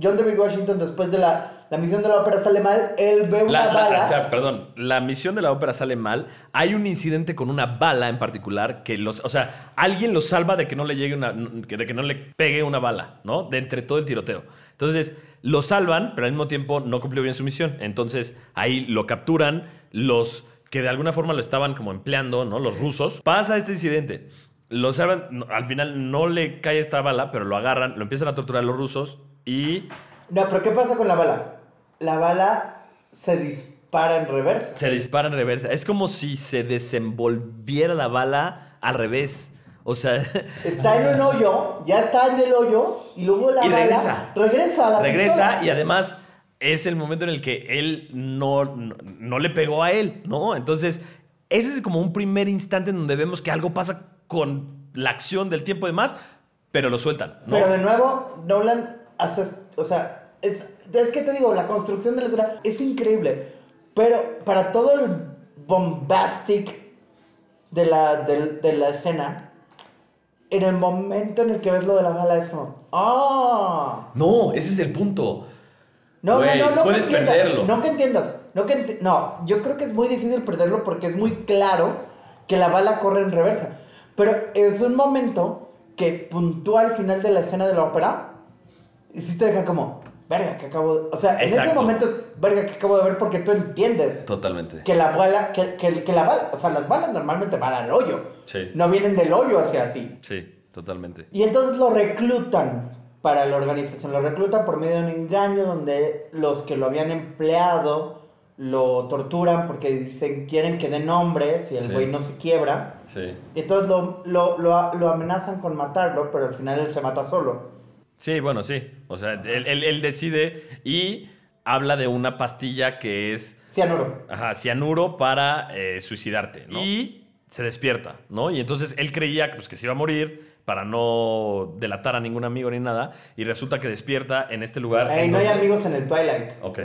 John David Washington, después de la, la misión de la ópera sale mal, él ve una La, la- bala. o sea, perdón, la misión de la ópera sale mal. Hay un incidente con una bala en particular que los, o sea, alguien lo salva de que no le llegue una, de que no le pegue una bala, ¿no? De entre todo el tiroteo. Entonces, lo salvan, pero al mismo tiempo no cumplió bien su misión. Entonces, ahí lo capturan los que de alguna forma lo estaban como empleando, ¿no? Los rusos. Pasa este incidente. Lo salvan, al final no le cae esta bala, pero lo agarran, lo empiezan a torturar los rusos y No, pero ¿qué pasa con la bala? La bala se dispara en reversa. Se dispara en reversa. Es como si se desenvolviera la bala al revés. O sea, Está en un hoyo, ya está en el hoyo, y luego la Y bala regresa. regresa a la regresa y además es el momento en el que él no, no, no le pegó a él, ¿no? Entonces, ese es como un primer instante en donde vemos que algo pasa con la acción del tiempo y demás, pero lo sueltan, ¿no? Pero de nuevo, Nolan hace, o sea, es, es que te digo, la construcción de la escena es increíble, pero para todo el bombastic de la, de, de la escena, en el momento en el que ves lo de la bala es como, ¡ah! No, ese es el punto. No, Güey, no, no, no puedes que perderlo. No que entiendas, no que no, yo creo que es muy difícil perderlo porque es muy claro que la bala corre en reversa. Pero es un momento que puntúa al final de la escena de la ópera y sí te deja como, verga, que acabo de... O sea, en ese momento es, verga, que acabo de ver porque tú entiendes Totalmente. que la bala, que, que, que la bala, o sea, las balas normalmente van al hoyo, Sí, no vienen del hoyo hacia ti. sí, totalmente. Y entonces lo reclutan para la organización. Lo reclutan por medio de un engaño donde los que lo habían empleado lo torturan porque dicen quieren que dé nombres y el Sí. güey no se quiebra. Sí. Y entonces lo, lo, lo, lo amenazan con matarlo, pero al final él se mata solo. Sí, bueno, sí. O sea, él, él- él decide y habla de una pastilla que es Cianuro. ajá, cianuro para eh, suicidarte, ¿no? Y se despierta, ¿no? Y entonces él creía pues, que se iba a morir para no delatar a ningún amigo ni nada. Y resulta que despierta en este lugar. Ey, en no hay amigos en el Twilight. Ok.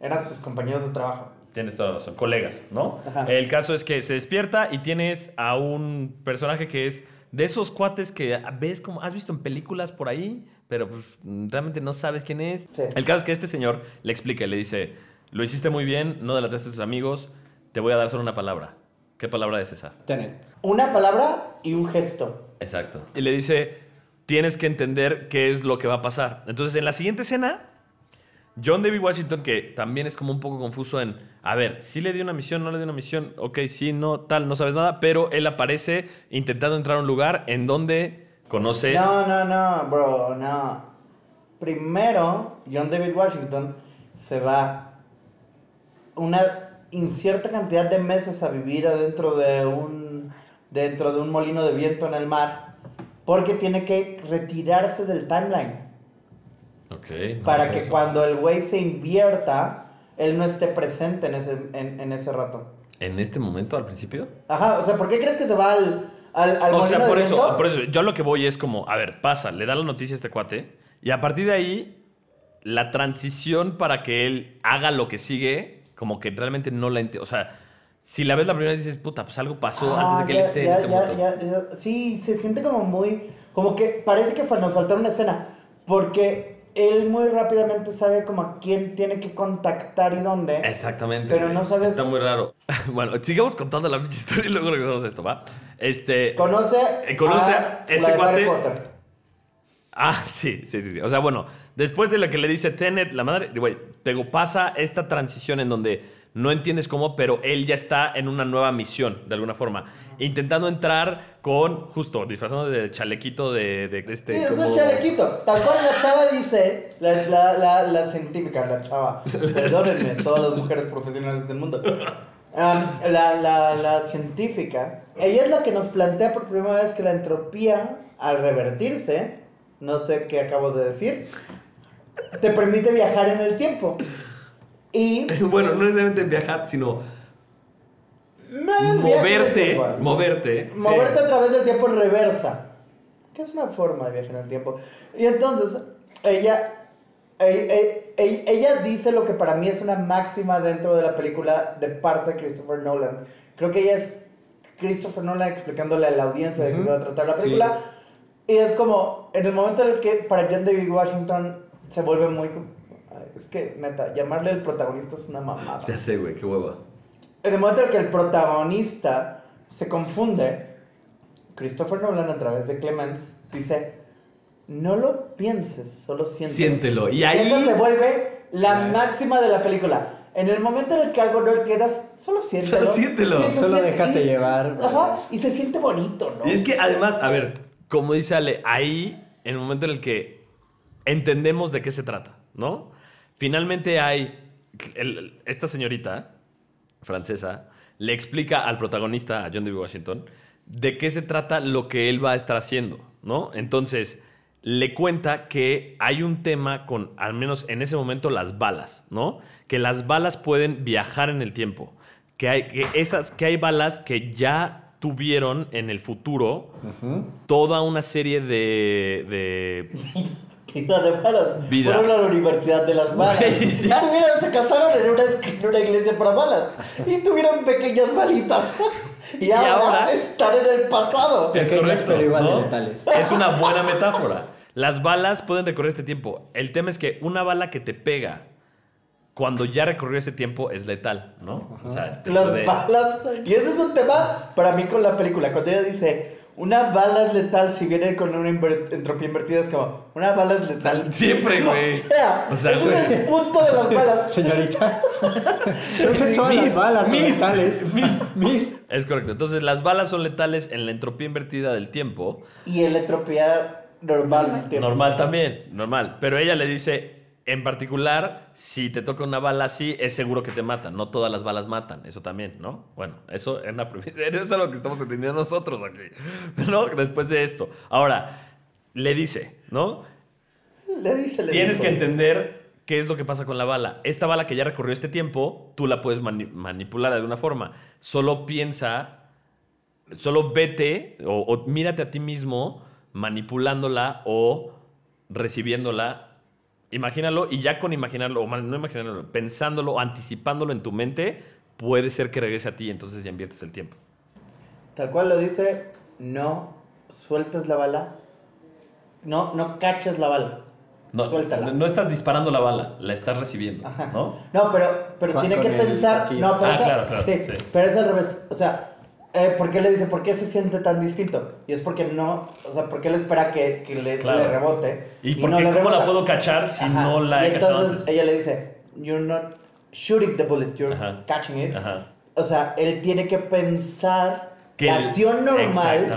Eran sus compañeros de trabajo. Tienes toda la razón. Colegas, ¿no? Ajá. El caso es que se despierta y tienes a un personaje que es de esos cuates que ves como has visto en películas por ahí, pero pues realmente no sabes quién es. Sí. El caso es que este señor le explica y le dice, lo hiciste muy bien, no delataste a tus amigos, te voy a dar solo una palabra. ¿Qué palabra es esa? Tenet. Una palabra y un gesto. Exacto. Y le dice, tienes que entender qué es lo que va a pasar. Entonces, en la siguiente escena, John David Washington, que también es como un poco confuso en, a ver, si le dio una misión, no le dio una misión, ok, sí, no, tal, no sabes nada, pero él aparece intentando entrar a un lugar en donde conoce... No, no, no, bro, no. Primero, John David Washington se va una incierta cantidad de meses a vivir adentro de un dentro de un molino de viento en el mar porque tiene que retirarse del timeline Ok. no, para que eso. cuando el güey se invierta él no esté presente en ese en, en ese rato. En este momento, al principio. Ajá, o sea, ¿por qué crees que se va al al, al O sea, por eso, viento? por eso, yo lo que voy es como, a ver, pasa, le da la noticia a este cuate, y a partir de ahí, la transición para que él haga lo que sigue, como que realmente no la entiendo. O sea, si la ves la primera vez dices, puta, pues algo pasó Ah, antes de que ya, él esté ya, en ese momento. ya. Sí, se siente como muy. Como que parece que nos faltó una escena. Porque él muy rápidamente sabe como a quién tiene que contactar y dónde. Exactamente. Pero no sabes- Está muy raro. bueno, sigamos contando la historia y luego regresamos a esto, ¿va? Este. Conoce, Eh, conoce a a este cuate. Ah, sí, sí, sí, sí. O sea, bueno, después de lo que le dice Tenet, la madre, güey, pasa esta transición en donde no entiendes cómo, pero él ya está en una nueva misión, de alguna forma. Intentando entrar con, justo, disfrazando de chalequito de, de este... Sí, es como- un chalequito. Tal cual la chava dice, la, la, la, la científica, la chava, perdónenme, todas las mujeres profesionales del mundo. Um, la, la, la científica, ella es la que nos plantea por primera vez que la entropía, al revertirse, no sé qué acabo de decir, te permite viajar en el tiempo. Y Bueno, no necesariamente viajar, sino no es viaje en el moverte, moverte. Moverte sí. a través del tiempo en reversa. Que es una forma de viajar en el tiempo. Y entonces, ella, ella, ella- ella dice lo que para mí es una máxima dentro de la película de parte de Christopher Nolan. Creo que ella es Christopher Nolan explicándole a la audiencia de qué va a tratar la película. Y es como, en el momento en el que para John David Washington se vuelve muy... Es que, neta, llamarle el protagonista es una mamada. Ya sé, güey, qué hueva. En el momento en que el protagonista se confunde, Christopher Nolan a través de Clemens dice, no lo pienses, solo siéntelo. Siéntelo. Y ahí- Esa se vuelve la máxima de la película. En el momento en el que algo no entiendas, solo siéntelo. Solo siéntelo. Solo siente- déjate y- llevar. Ajá, y se siente bonito, ¿no? Y es que además, a ver, como dice Ale, ahí, en el momento en el que entendemos de qué se trata, ¿no? Finalmente hay, el- esta señorita francesa le explica al protagonista, a John David Washington, de qué se trata lo que él va a estar haciendo, ¿no? Entonces, le cuenta que hay un tema con, al menos en ese momento, las balas, ¿no? Que las balas pueden viajar en el tiempo. Que hay, que esas, que hay balas que ya tuvieron en el futuro toda una serie de, de Vida de balas. Vida. Fueron a la universidad de las balas. Güey, y tuvieron, se casaron en una, en una iglesia para balas. Y tuvieron pequeñas balitas. y, Y ahora, ahora- están en el pasado. Es Pequeñas, correcto, pero igual de ¿no? letales. Es una buena metáfora. Las balas pueden recorrer este tiempo. El tema es que una bala que te pega cuando ya recorrió ese tiempo es letal, ¿no? O sea, te Las puede- balas. Y ese es un tema para mí con la película. Cuando ella dice, una bala es letal si viene con una inver- entropía invertida, es como, una bala es letal. Siempre, güey. sea. O sea, ese güey. es el punto de las balas. Señorita. Mis- las balas son mis- letales. mis- mis. Es correcto. Entonces, las balas son letales en la entropía invertida del tiempo. Y el entropía normal. tiempo. Normal también, normal. Pero ella le dice, en particular, si te toca una bala así, es seguro que te matan. No todas las balas matan, eso también, ¿no? Bueno, eso es, una, eso es lo que estamos entendiendo nosotros aquí. ¿No? Después de esto. Ahora, le dice, ¿no? Le dice, le Tienes que entender qué es lo que pasa con la bala. Esta bala que ya recorrió este tiempo, tú la puedes mani- manipular de alguna forma. Solo piensa, solo vete o, o mírate a ti mismo manipulándola o recibiéndola. Imagínalo y ya con imaginarlo, o no imaginarlo, pensándolo anticipándolo en tu mente, puede ser que regrese a ti, entonces ya inviertes el tiempo. Tal cual lo dice, no sueltes la bala, no, no caches la bala. No, Suéltala. no estás disparando la bala, la estás recibiendo, Ajá. ¿no? No, pero, pero tiene que pensar. No, pero Ah, esa- claro, claro, sí, sí. pero es al revés. O sea, eh, ¿por qué le dice por qué se siente tan distinto? Y es porque no, o sea, porque él espera que, que le, Claro. le rebote. ¿Y no por qué? le ¿Cómo la puedo cachar si Ajá. no la y he cachado entonces antes? ella le dice, You're not shooting the bullet, you're Ajá. catching it. Ajá. O sea, él tiene que pensar Que la acción normal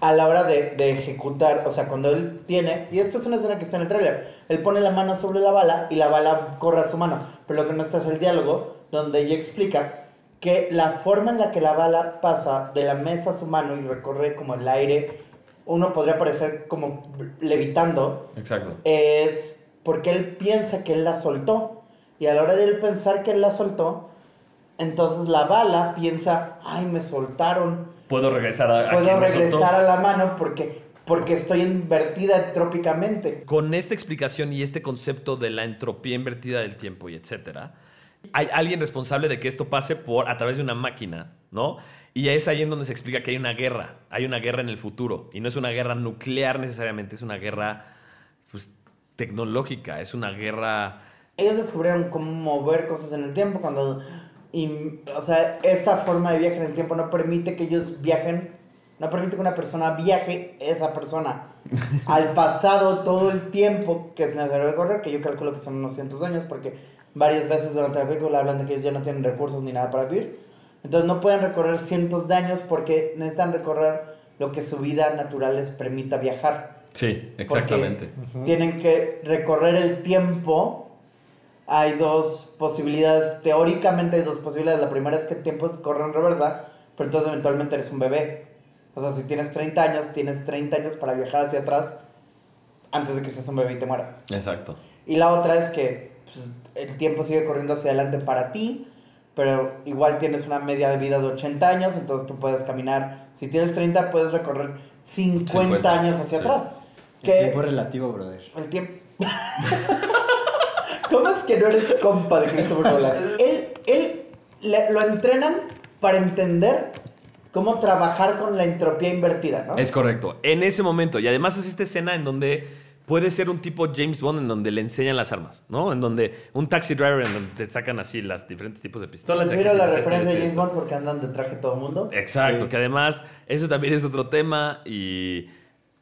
a la hora de, de ejecutar, o sea, cuando él tiene, y esto es una escena que está en el tráiler, él pone la mano sobre la bala y la bala corre a su mano, pero lo que no está es el diálogo, donde ella explica que la forma en la que la bala pasa de la mesa a su mano y recorre como el aire, uno podría parecer como levitando, Exacto. es porque él piensa que él la soltó, y a la hora de él pensar que él la soltó, entonces la bala piensa, ay, me soltaron, Puedo regresar a, a puedo regresar a la mano porque, porque estoy invertida trópicamente. Con esta explicación y este concepto de la entropía invertida del tiempo y etcétera, hay alguien responsable de que esto pase por a través de una máquina, ¿no? Y es ahí en donde se explica que hay una guerra, hay una guerra en el futuro y no es una guerra nuclear necesariamente, es una guerra pues, tecnológica, es una guerra Ellos descubrieron cómo mover cosas en el tiempo cuando... y, o sea, esta forma de viaje en el tiempo no permite que ellos viajen, no permite que una persona viaje esa persona al pasado todo el tiempo que es necesario recorrer, que yo calculo que son unos cientos años, porque varias veces durante la película hablan de que ellos ya no tienen recursos ni nada para vivir. Entonces no pueden recorrer cientos de años porque necesitan recorrer lo que su vida natural les permita viajar. Sí, Porque exactamente. Tienen que recorrer el tiempo. Hay dos posibilidades, teóricamente hay dos posibilidades. La primera es que el tiempo corre en reversa, pero entonces eventualmente eres un bebé. O sea, si tienes 30 años, tienes 30 años para viajar hacia atrás antes de que seas un bebé y te mueras. Exacto. Y la otra es que pues, el tiempo sigue corriendo hacia adelante para ti, pero igual tienes una media de vida de 80 años, entonces tú puedes caminar. Si tienes 30, puedes recorrer 50, 50, años hacia sí. atrás. El Que tiempo es relativo, brother. el tiempo. ¿Cómo es que no eres compa de Christopher Nolan? Él, él le- lo entrenan para entender cómo trabajar con la entropía invertida, ¿no? Es correcto. En ese momento. Y además es esta escena en donde puede ser un tipo James Bond en donde le enseñan las armas, ¿no? En donde un taxi driver en donde te sacan así las diferentes tipos de pistolas. Mira la referencia de James esto. Bond porque andan de traje todo el mundo. Exacto, Sí. que además eso también es otro tema y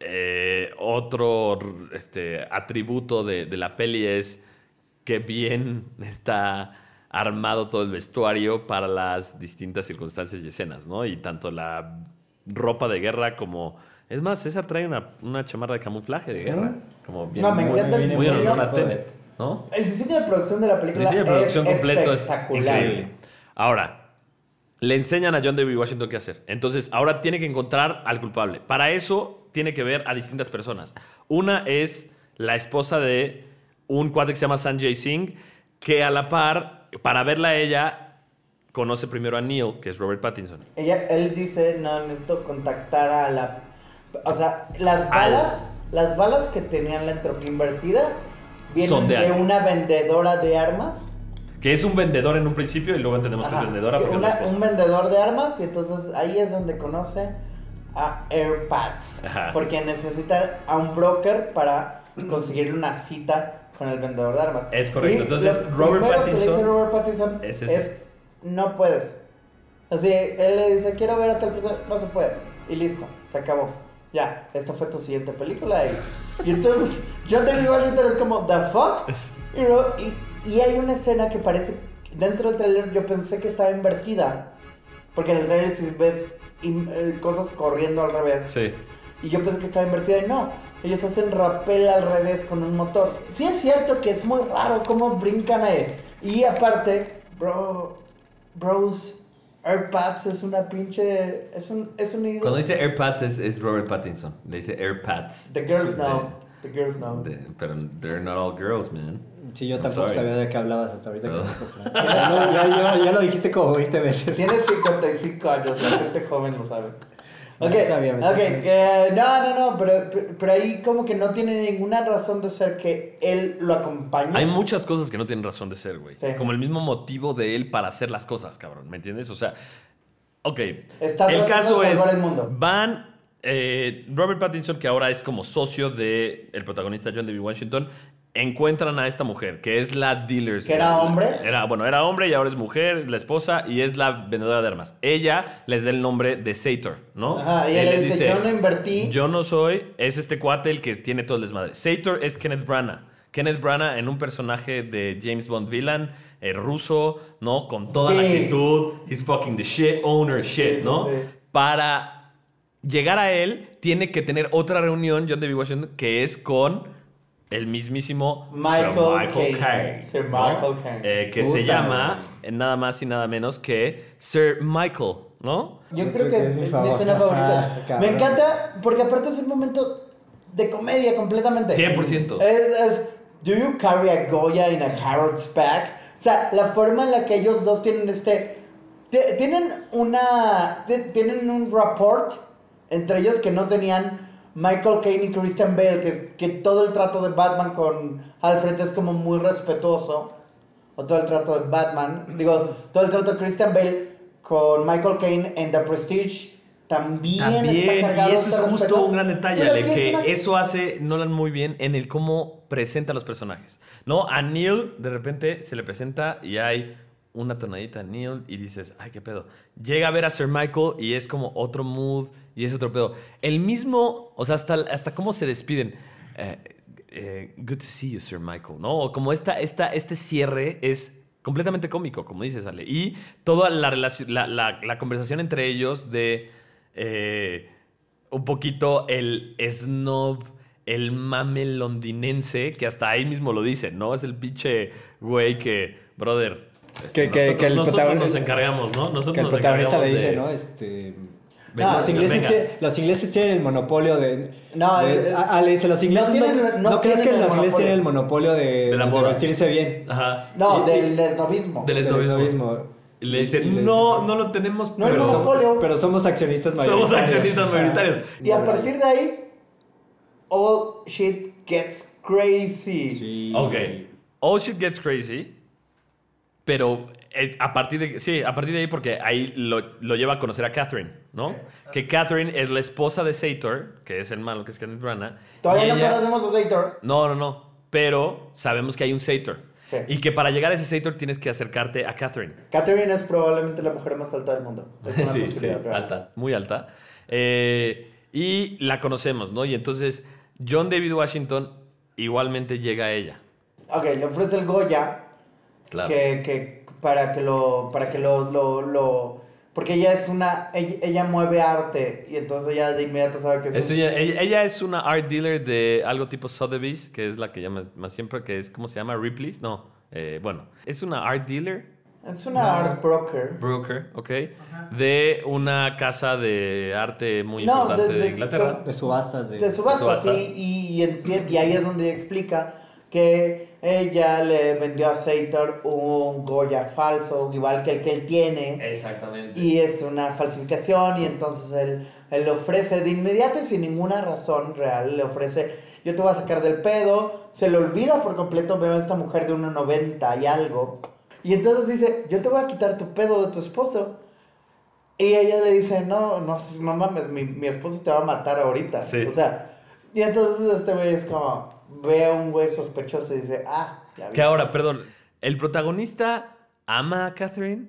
eh, otro este, atributo de, de la peli es que bien está armado todo el vestuario para las distintas circunstancias y escenas, ¿no? Y tanto la ropa de guerra como... Es más, César trae una, una chamarra de camuflaje de guerra. Como bien, No, me muy, encanta el muy diseño. a Tenet, ¿no? El diseño de producción de la El película diseño de producción es completo es espectacular. increíble. Ahora, le enseñan a John David Washington qué hacer. Entonces, ahora tiene que encontrar al culpable. Para eso, tiene que ver a distintas personas. Una es la esposa de un cuate que se llama Sanjay Singh, que a la par, para verla a ella, conoce primero a Neil, que es Robert Pattinson. Ella, él dice, no, necesito contactar a la... O sea, las Al- balas, las balas que tenían la entropía invertida vienen Son de de, una vendedora de armas. Que es un vendedor en un principio y luego entendemos que Ajá, es vendedora que porque es una- esposa. un vendedor de armas y entonces ahí es donde conoce a AirPads. Ajá. Porque necesita a un broker para conseguir una cita con el vendedor de armas. Es correcto. Y Entonces, Robert primero que le dice Pattinson Robert Pattinson es es, ese. no puedes. Así, él le dice, quiero ver a tal persona, no se puede. Y listo, se acabó. Ya, esta fue tu siguiente película. Y, y entonces, John David Washington es como, ¿the fuck? Y, luego- y- y hay una escena que parece, dentro del trailer yo pensé que estaba invertida. Porque en el trailer si ves eh, cosas corriendo al revés. Sí. Y yo pensé que estaba invertida y no. Ellos hacen rappel al revés con un motor. Sí es cierto que es muy raro cómo brincan ahí. Y aparte, bro, bros, AirPads es una pinche... Es un, es un ídolo. Cuando dice AirPads es, es Robert Pattinson. Le dice AirPads. The girls know. The girls know. de- pero they're not all girls, man. Sí, yo I'm tampoco sorry. sabía de qué hablabas hasta ahorita. que tocó. ya, ya- ya- ya lo dijiste como 20 veces. Tienes 55 años, la gente joven lo sabe. Ok, Ya sabía, me ok, sabía. eh, no, no, no, pero, pero- ahí como que no tiene ninguna razón de ser que él lo acompañe. Hay muchas cosas que no tienen razón de ser, güey. Sí. Como el mismo motivo de él para hacer las cosas, cabrón. ¿Me entiendes? O sea, ok. Está el caso es, el mundo. van eh, Robert Pattinson, que ahora es como socio de el protagonista John David Washington, encuentran a esta mujer, que es la dealer. ¿Que era hombre? Era, bueno, era hombre y ahora es mujer, la esposa, y es la vendedora de armas. Ella les da el nombre de Sator, ¿no? Ajá, y él les le dice, yo no invertí. yo no soy, es este cuate el que tiene todo el desmadre. Sator es Kenneth Branagh. Kenneth Branagh en un personaje de James Bond villain, eh, ruso, ¿no? Con toda la actitud, he's fucking the shit, owner shit, sí, ¿no? sí. Para llegar a él, tiene que tener otra reunión, John David Washington, que es con el mismísimo Michael Caine. Caine, Sir ¿no? Michael Caine. Eh, que se llama eh, nada más y nada menos que Sir Michael, ¿no? Yo creo que es, mi, escena favorita. Ajá, Me encanta porque aparte es un momento de comedia completamente. 100%. Es, es, Do you carry a Goya in a Harrod's back? O sea, la forma en la que ellos dos tienen este... ti- Tienen una... ti- Tienen un rapport entre ellos que no tenían Michael Caine y Christian Bale, que, que todo el trato de Batman con Alfred es como muy respetuoso. O todo el trato de Batman. Digo, todo el trato de Christian Bale con Michael Caine en The Prestige también, está También, cargado y eso es este justo respeto. un gran detalle, Ale, que una- eso hace Nolan muy bien en el cómo presenta a los personajes. ¿No? A Neil, de repente, se le presenta y hay una tonadita a Neil y dices, ay, qué pedo. Llega a ver a Sir Michael y es como otro mood y es otro pedo. El mismo, o sea, hasta, hasta cómo se despiden. Eh, eh, good to see you, Sir Michael, ¿no? Como esta, esta, este cierre es completamente cómico, como dices, Ale. Y toda la, relación, la, la- conversación entre ellos de eh, un poquito el snob, el mame londinense, que hasta ahí mismo lo dicen, ¿no? Es el pinche güey que, brother, este, Que- que- nosotros, que el nosotros nos encargamos, ¿no? Nosotros Que el nos protagonista le encargamos dice, de- ¿no? Este... Venga, los, ingleses tienen, los ingleses tienen el monopolio de... No, de- ah, le dice, los ingleses no, tienen- no no crees que los ingleses tienen el monopolio de, De la de moda. vestirse bien. Ajá. No, Y- del esnovismo. Del esnovismo. Y le dicen, Y no, no lo tenemos, No pero monopolio. somos, Pero somos accionistas mayoritarios. somos accionistas mayoritarios. Y a partir de ahí, all shit gets crazy. Sí. Ok. All shit gets crazy. Pero eh, a partir de sí, a partir de ahí porque ahí lo, lo lleva a conocer a Catherine, ¿no? Que Catherine es la esposa de Sator, que es el malo, que es Kenneth Branagh. Todavía no conocemos a Sator. No, no, no. Pero sabemos que hay un Sator. Sí. Y que para llegar a ese Sator tienes que acercarte a Catherine. Catherine es probablemente la mujer más alta del mundo. Es sí, sí, alta, muy alta. Eh, y la conocemos, ¿no? Y entonces John David Washington igualmente llega a ella. Ok, le ofrece el Goya Claro. que, que para que lo para que lo, lo, lo- porque ella es una ella, ella mueve arte y entonces ella de inmediato sabe que es Es un- ella, ella- ella es una art dealer de algo tipo Sotheby's, que es la que llama más siempre, que es, ¿cómo se llama? Ripley's. No, eh, bueno, es una art dealer, es una art broker. broker, ¿ok? De una casa de arte muy No, importante de- de, de- Inglaterra. De subastas. De, de subastas, subastas. sí, y, y, y ahí es donde explica que ella le vendió a Sator un Goya falso, igual que el que él tiene, Exactamente. y es una falsificación, y entonces él, él le ofrece de inmediato y sin ninguna razón real, le ofrece, yo te voy a sacar del pedo, se le olvida por completo, veo a esta mujer de 1,90 y algo, y entonces dice, yo te voy a quitar tu pedo de tu esposo. Y ella le dice, no, no, no mames, mi, mi esposo te va a matar ahorita. Sí. O sea, y entonces este güey es como, ve a un güey sospechoso y dice, ah, ya vi. Que ahora, perdón, el protagonista ama a Catherine,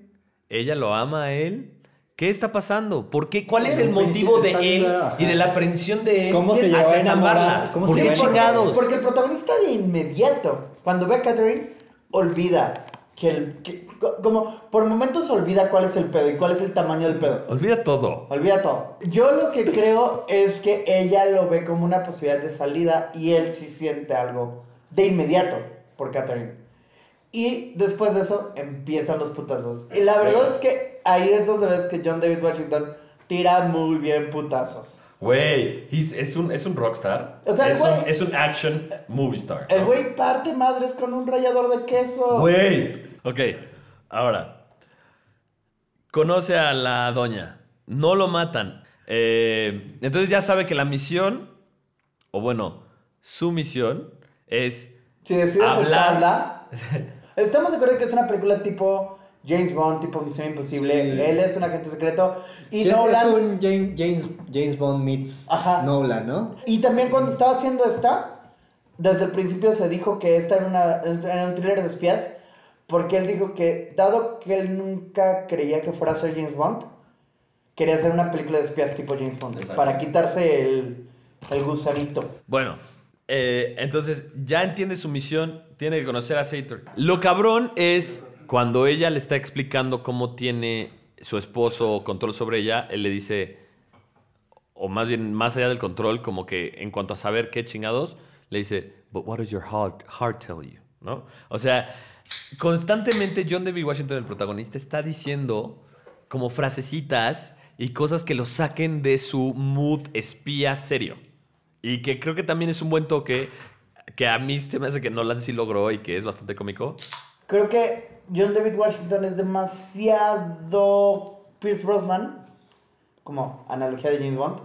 ella lo ama a él. ¿Qué está pasando? ¿Por qué? ¿Cuál es el motivo de él y de la aprensión de él ¿Cómo se hacia salvarla? ¿Cómo ¿Por se qué a chingados? porque el protagonista de inmediato, cuando ve a Catherine, olvida que el, que- co- como por momentos olvida cuál es el pedo y cuál es el tamaño del pedo. Olvida todo. Olvida todo. Yo lo que creo es que ella lo ve como una posibilidad de salida y él sí siente algo de inmediato por Catherine. Y después de eso empiezan los putazos. Y la verdad es que ahí es donde ves que John David Washington tira muy bien putazos. Güey, he's- es un, es un rockstar. O sea, el es, güey- un, es un action movie star. El ¿no? güey parte madres con un rallador de queso. Güey. Ok, ahora. Conoce a la doña. No lo matan. Eh, entonces ya sabe que la misión, o bueno, su misión es Si decides Hablar. hablar. Estamos de acuerdo que es una película tipo James Bond, tipo Misión Imposible. Sí. Él es un agente secreto. Y Sí, es- Nolan. es un James, James, James Bond meets Ajá. Nolan, ¿no? Y también cuando estaba haciendo esta, desde el principio se dijo que esta era, una, era un thriller de espías, porque él dijo que, dado que él nunca creía que fuera a ser James Bond, quería hacer una película de espías tipo James Bond, Exacto. para quitarse el, el gusanito. Bueno, eh, entonces ya entiende su misión, tiene que conocer a Sator. Lo cabrón es cuando ella le está explicando cómo tiene su esposo control sobre ella, él le dice, o más bien más allá del control, como que en cuanto a saber qué chingados, le dice, but what does your heart, heart tell you? ¿No? O sea, constantemente John David Washington, el protagonista, está diciendo como frasecitas y cosas que lo saquen de su mood espía serio. Y que creo que también es un buen toque que a mí se me hace que Nolan sí logró y que es bastante cómico. Creo que John David Washington es demasiado Pierce Brosnan, como analogía de James Bond,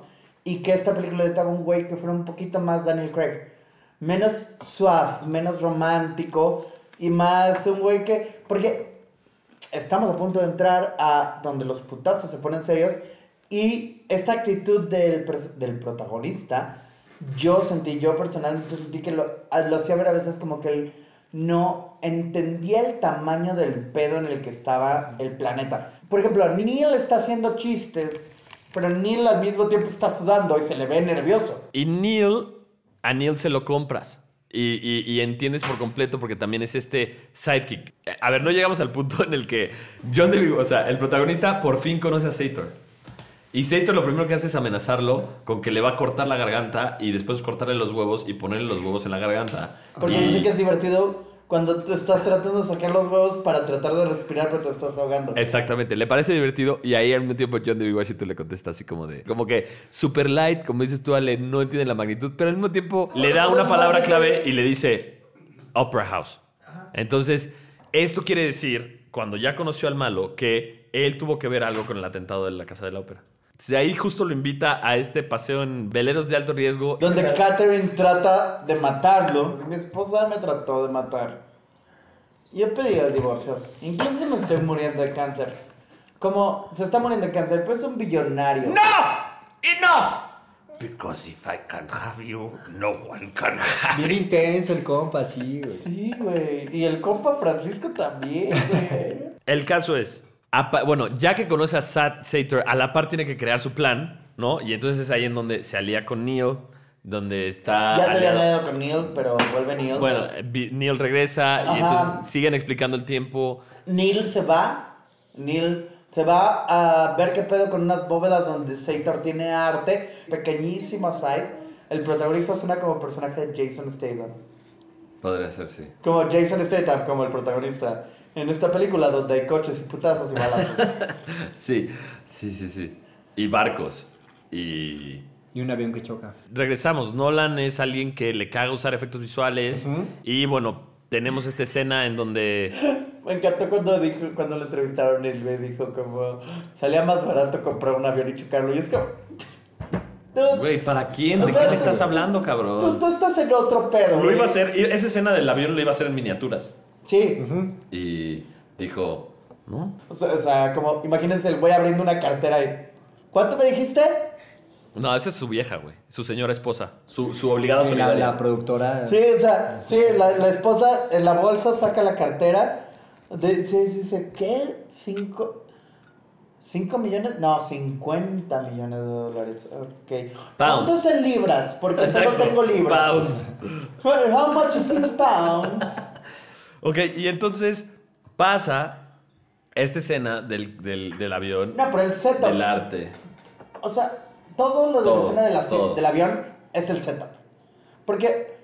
y que esta película necesitaba un güey que fuera un poquito más Daniel Craig. Menos suave, menos romántico y más un güey que... Porque estamos a punto de entrar a donde los putazos se ponen serios y esta actitud del, del protagonista, yo sentí, yo personalmente sentí que lo, lo hacía ver a veces como que él no entendía el tamaño del pedo en el que estaba el planeta. Por ejemplo, Neil está haciendo chistes, pero Neil al mismo tiempo está sudando y se le ve nervioso. Y Neil, a Neil se lo compras. Y, y- entiendes por completo porque también es este sidekick. A ver, no llegamos al punto en el que John David, o sea, el protagonista por fin conoce a Sator. Y Sator lo primero que hace es amenazarlo con que le va a cortar la garganta y después cortarle los huevos y ponerle los huevos en la garganta. Porque Y- dice que es divertido cuando te estás tratando de sacar los huevos para tratar de respirar, pero te estás ahogando. Exactamente, le parece divertido y ahí al mismo tiempo John David Washington le contesta así como de, como que super light, como dices tú Ale, no entiende la magnitud, pero al mismo tiempo le da una palabra clave y le dice Opera House. Entonces, esto quiere decir, cuando ya conoció al malo, que él tuvo que ver algo con el atentado de la Casa de la Ópera. De ahí justo lo invita a este paseo en veleros de alto riesgo. Donde Catherine trata de matarlo. Mi esposa me trató de matar. Yo pedí el divorcio. Incluso si me estoy muriendo de cáncer. Como se está muriendo de cáncer, pero es un billonario. ¡No! ¡Enough! Because if I can't have you, no one can have Bien intenso el compa, sí, güey. Sí, güey. Y el compa Francisco también, güey. El caso es, bueno, ya que conoce a Sat Sator, a la par tiene que crear su plan, ¿no? Y entonces es ahí en donde se alía con Neil, donde está... ya se había aliado- con Neil, pero vuelve Neil. Bueno, Neil regresa y entonces siguen explicando el tiempo. Neil se va. Neil se va a ver qué pedo con unas bóvedas donde Sator tiene arte. Pequeñísimo side. El protagonista suena como personaje de Jason Statham. Podría ser, sí. Como Jason Statham, como el protagonista. En esta película donde hay coches y putazos y balazos. Sí, sí, sí, sí. Y barcos. Y... Y un avión que choca. Regresamos. Nolan es alguien que le caga usar efectos visuales. Y bueno, tenemos esta escena en donde... Me encantó cuando dijo, cuando lo entrevistaron y le dijo como salía más barato comprar un avión y chocarlo. Y es como. Güey, ¿para quién? o ¿De sea, qué me estás hablando, cabrón? tú estás en otro pedo. Lo güey. iba a hacer, esa escena del avión lo iba a hacer en miniaturas. Sí. Y dijo, ¿no? O sea, o sea, como imagínense el güey abriendo una cartera y. ¿Cuánto me dijiste? No, esa es su vieja, güey. Su señora esposa. Su, su obligada Sí, la, solidaria. la productora. Sí, o sea, sí, la, la esposa en la bolsa saca la cartera. Sí, dice, ¿qué? ¿Cinco? ¿Cinco millones? No, 50 millones de dólares. Ok. ¿Cuánto es en libras? Porque solo tengo libras. Pounds. How much is in pounds? Ok, y entonces pasa esta escena del, del, del avión. No, pero el setup. Del arte. O sea, todo lo de Todo, la escena de la- todo. del avión es el setup. Porque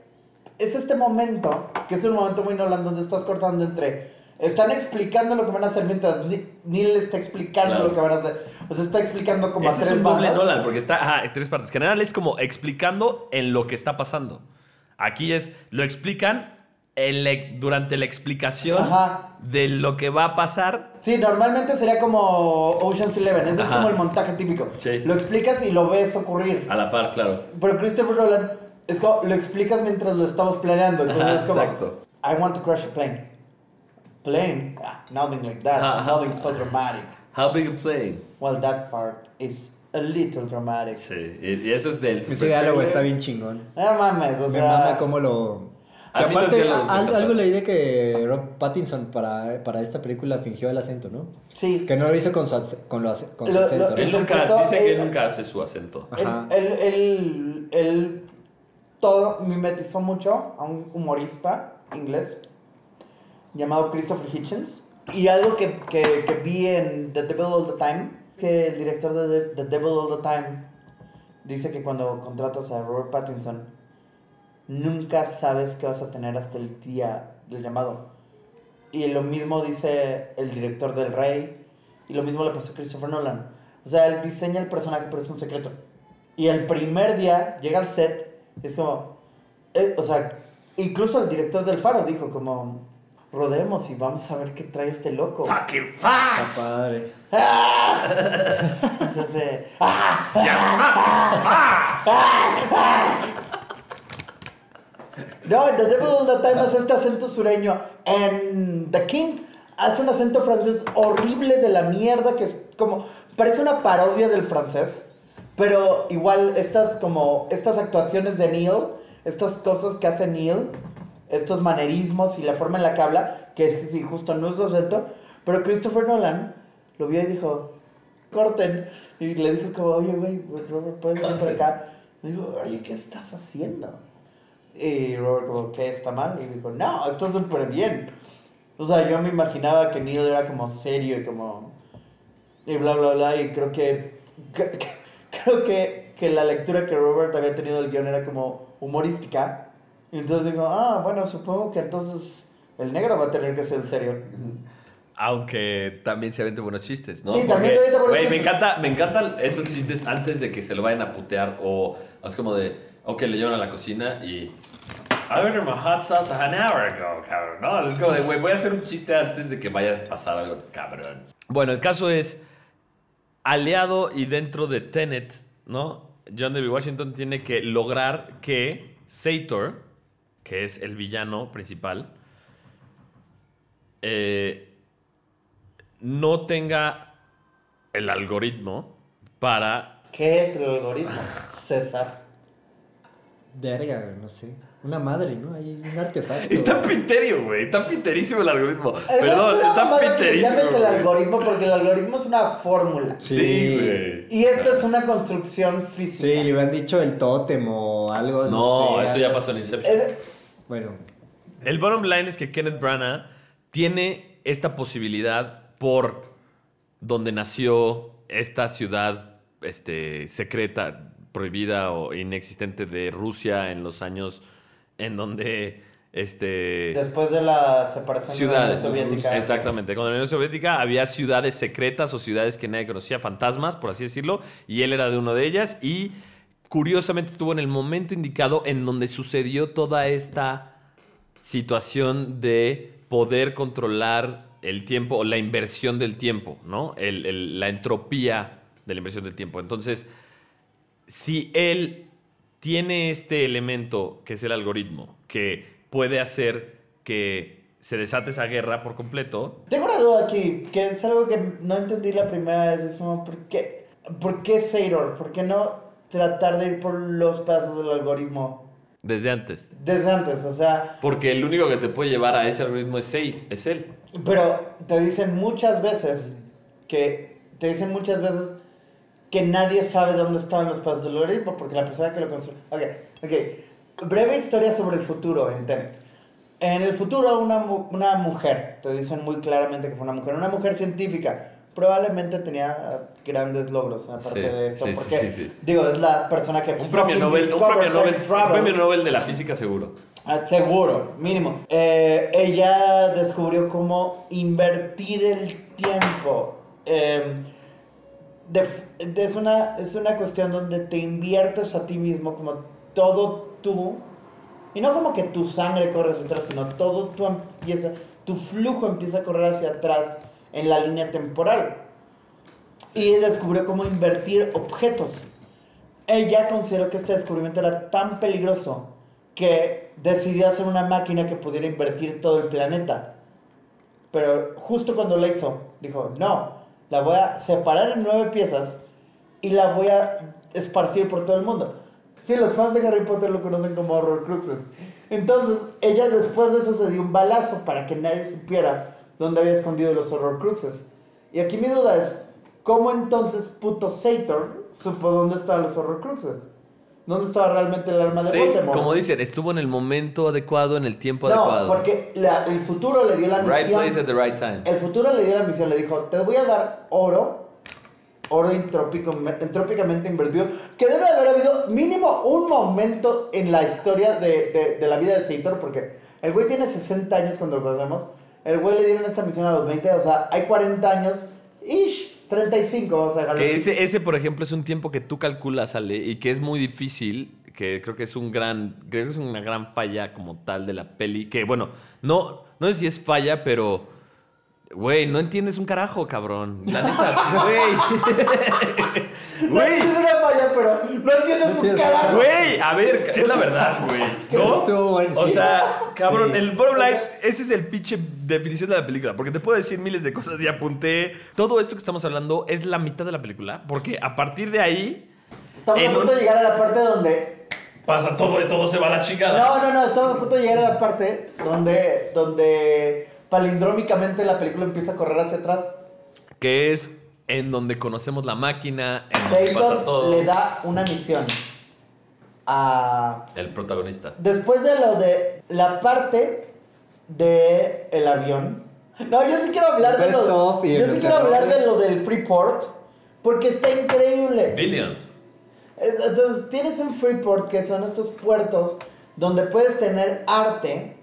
es este momento, que es un momento muy Nolan, donde estás cortando entre. Están explicando lo que van a hacer mientras Neil está explicando Claro. lo que van a hacer. O sea, está explicando como a Ese es tres un doble. Nolan, porque está ajá, en tres partes. General es como explicando en lo que está pasando. Aquí es, lo explican durante la explicación Ajá. de lo que va a pasar. Sí, normalmente sería como Ocean's Eleven. Ese es Ajá. como el montaje típico. Sí. Lo explicas y lo ves ocurrir. A la par, claro. Pero Christopher Nolan es como, lo explicas mientras lo estamos planeando. Entonces Ajá, es como, exacto. I want to crash a plane. Plane? Ah, nothing like that. Nothing so dramatic. How big a plane. Well, that part is a little dramatic. Sí, y, eso es del Ese diálogo está bien chingón. No mames, o Me sea. mama cómo lo... aparte, al- algo leí de que Rob Pattinson para, para esta película fingió el acento, ¿no? Sí. Que no lo hizo con su, con lo con su Lo- acento, lo- ¿no? Él nunca, dice que él nunca hace su acento. Él, él, él todo mimetizó mucho a un humorista inglés llamado Christopher Hitchens. Y algo que, que, que vi en The Devil All the Time, que el director de The Devil All the Time dice que cuando contratas a Robert Pattinson, nunca sabes qué vas a tener hasta el día del llamado. Y lo mismo dice el director del Rey, y lo mismo le pasó a Christopher Nolan. O sea, él diseña el personaje, pero es un secreto. Y el primer día llega al set, es como, eh, o sea, incluso el director del Faro dijo como, rodemos y vamos a ver qué trae este loco. ¡Fucking Está facts! padre. ¡Ah! Entonces, ¡ah! No, The Devil All the Time hace este acento sureño. En The King hace un acento francés horrible de la mierda que es como. Parece una parodia del francés. Pero igual estas como. Estas actuaciones de Neil. Estas cosas que hace Neil. Estos manerismos y la forma en la que habla. Que es sí, justo no es su acento. Pero Christopher Nolan lo vio y dijo. Corten. Y le dijo como, oye, güey, Robert, ¿puedes venir por acá? Le dijo, oye, ¿qué estás haciendo? Y Robert como, ¿qué está mal? Y dijo, no, está súper bien. O sea, yo me imaginaba que Neil era como serio y como... Y bla, bla, bla. Y creo que... que- que- creo que, que la lectura que Robert había tenido del guion era como humorística. Y entonces dijo, ah, bueno, supongo que entonces el negro va a tener que ser serio. Aunque también se avente buenos chistes, ¿no? Sí, también se avienta buenos me chistes. encanta, me encantan esos chistes antes de que se lo vayan a putear o es como de, ok, le llevan a la cocina y I ordered my hot sauce an hour ago, cabrón. No, es como de, güey, voy a hacer un chiste antes de que vaya a pasar algo, cabrón. Bueno, el caso es aliado y dentro de Tenet, ¿no? John David Washington tiene que lograr que Sator, que es el villano principal, eh, no tenga el algoritmo para... ¿Qué es el algoritmo? César. Verga, no sé. Una madre, ¿no? Hay un artefacto. Está piterio, güey. Está piterísimo el algoritmo. Eh, Perdón, está piterísimo. llames el algoritmo porque el algoritmo es una fórmula. Sí, güey. Y esta es una construcción física. Sí, le hubieran dicho el tótem o algo. No, sé, eso ya pasó en. Inception. Es- Bueno, El bottom line es que Kenneth Branagh tiene esta posibilidad por donde nació esta ciudad este, secreta, prohibida o inexistente de Rusia en los años en donde este, Después de la separación ciudades. de la Unión Soviética. Exactamente. En la Unión Soviética había ciudades secretas o ciudades que nadie conocía, fantasmas, por así decirlo, y él era de una de ellas y curiosamente estuvo en el momento indicado en donde sucedió toda esta situación de poder controlar el tiempo o la inversión del tiempo, ¿no? El- el- la entropía de la inversión del tiempo. Entonces, si él tiene este elemento que es el algoritmo, que puede hacer que se desate esa guerra por completo, Tengo una duda aquí, que es algo que no entendí la primera vez. Es como, ¿por qué, ¿por qué? ¿Por qué no tratar de ir por los pasos del algoritmo desde antes. desde antes? O sea, Porque el único que te puede llevar a ese algoritmo es él. Es él. pero te dicen muchas veces que te dicen muchas veces que nadie sabe dónde estaban los pasos del algoritmo porque la persona que lo construyó. Ok, ok. Breve historia sobre el futuro en Tenet. En el futuro, una, una mujer, te dicen muy claramente que fue una mujer, una mujer científica, probablemente tenía grandes logros aparte Sí, de esto, sí, sí, porque, sí, sí. digo, es la persona que Un premio Nobel, un premio Nobel, un premio Nobel de la física seguro. Ah, seguro, mínimo. Eh, ella descubrió cómo invertir el tiempo. Eh, de- es, una, es una cuestión donde te inviertes a ti mismo, como todo tú Y no como que tu sangre corre hacia atrás, sino todo tu empieza, tu flujo empieza a correr hacia atrás en la línea temporal. Y descubrió cómo invertir objetos. Ella consideró que este descubrimiento era tan peligroso que decidió hacer una máquina que pudiera invertir todo el planeta. Pero justo cuando la hizo, dijo, no, la voy a separar en nueve piezas y la voy a esparcir por todo el mundo. Sí, los fans de Harry Potter lo conocen como Horror Cruxes. Entonces, ella después de eso se dio un balazo para que nadie supiera dónde había escondido los Horror Cruxes. Y aquí mi duda es, ¿cómo entonces puto Sator supo dónde estaban los Horror Cruxes? ¿Dónde estaba realmente el arma de Sí, Voldemort? como dicen, estuvo en el momento adecuado, en el tiempo no, adecuado. porque la- el futuro le dio la Right misión. place at the right time. El futuro le dio la misión, le dijo, te voy a dar oro, oro entrópicamente invertido, que debe de haber habido mínimo un momento en la historia de, de- de la vida de Seitor, porque el güey tiene 60 años cuando lo conocemos, el güey le dieron esta misión a los 20, o sea, hay 40 años, ish, 35, o sea, Que ese, ese, por ejemplo, es un tiempo que tú calculas, Ale, y que es muy difícil, que creo que es un gran, creo que es una gran falla como tal de la peli, que bueno, no, no sé si es falla, pero, güey, no entiendes un carajo, cabrón. La neta, güey. No Güey, es una falla, pero no entiendes entiendes. carajo. güey, a ver, es la verdad, güey, ¿no? O sea, cabrón, Sí. el bottom line, ese es el pinche definición de la película. Porque te puedo decir miles de cosas y apunté. Todo esto que estamos hablando es la mitad de la película. Porque a partir de ahí Estamos a punto un- de llegar a la parte donde pasa todo y todo se va a la chingada. No, no, no, estamos a punto de llegar a la parte donde, donde palindrómicamente la película empieza a correr hacia atrás. Que es en donde conocemos la máquina, en donde pasa todo. le da una misión a... El protagonista. Después de lo de la parte de el avión. No, yo sí quiero hablar de lo, yo sí quiero hablar de lo del Freeport porque está increíble. Billions. Es- Entonces, tienes un Freeport que son estos puertos donde puedes tener arte,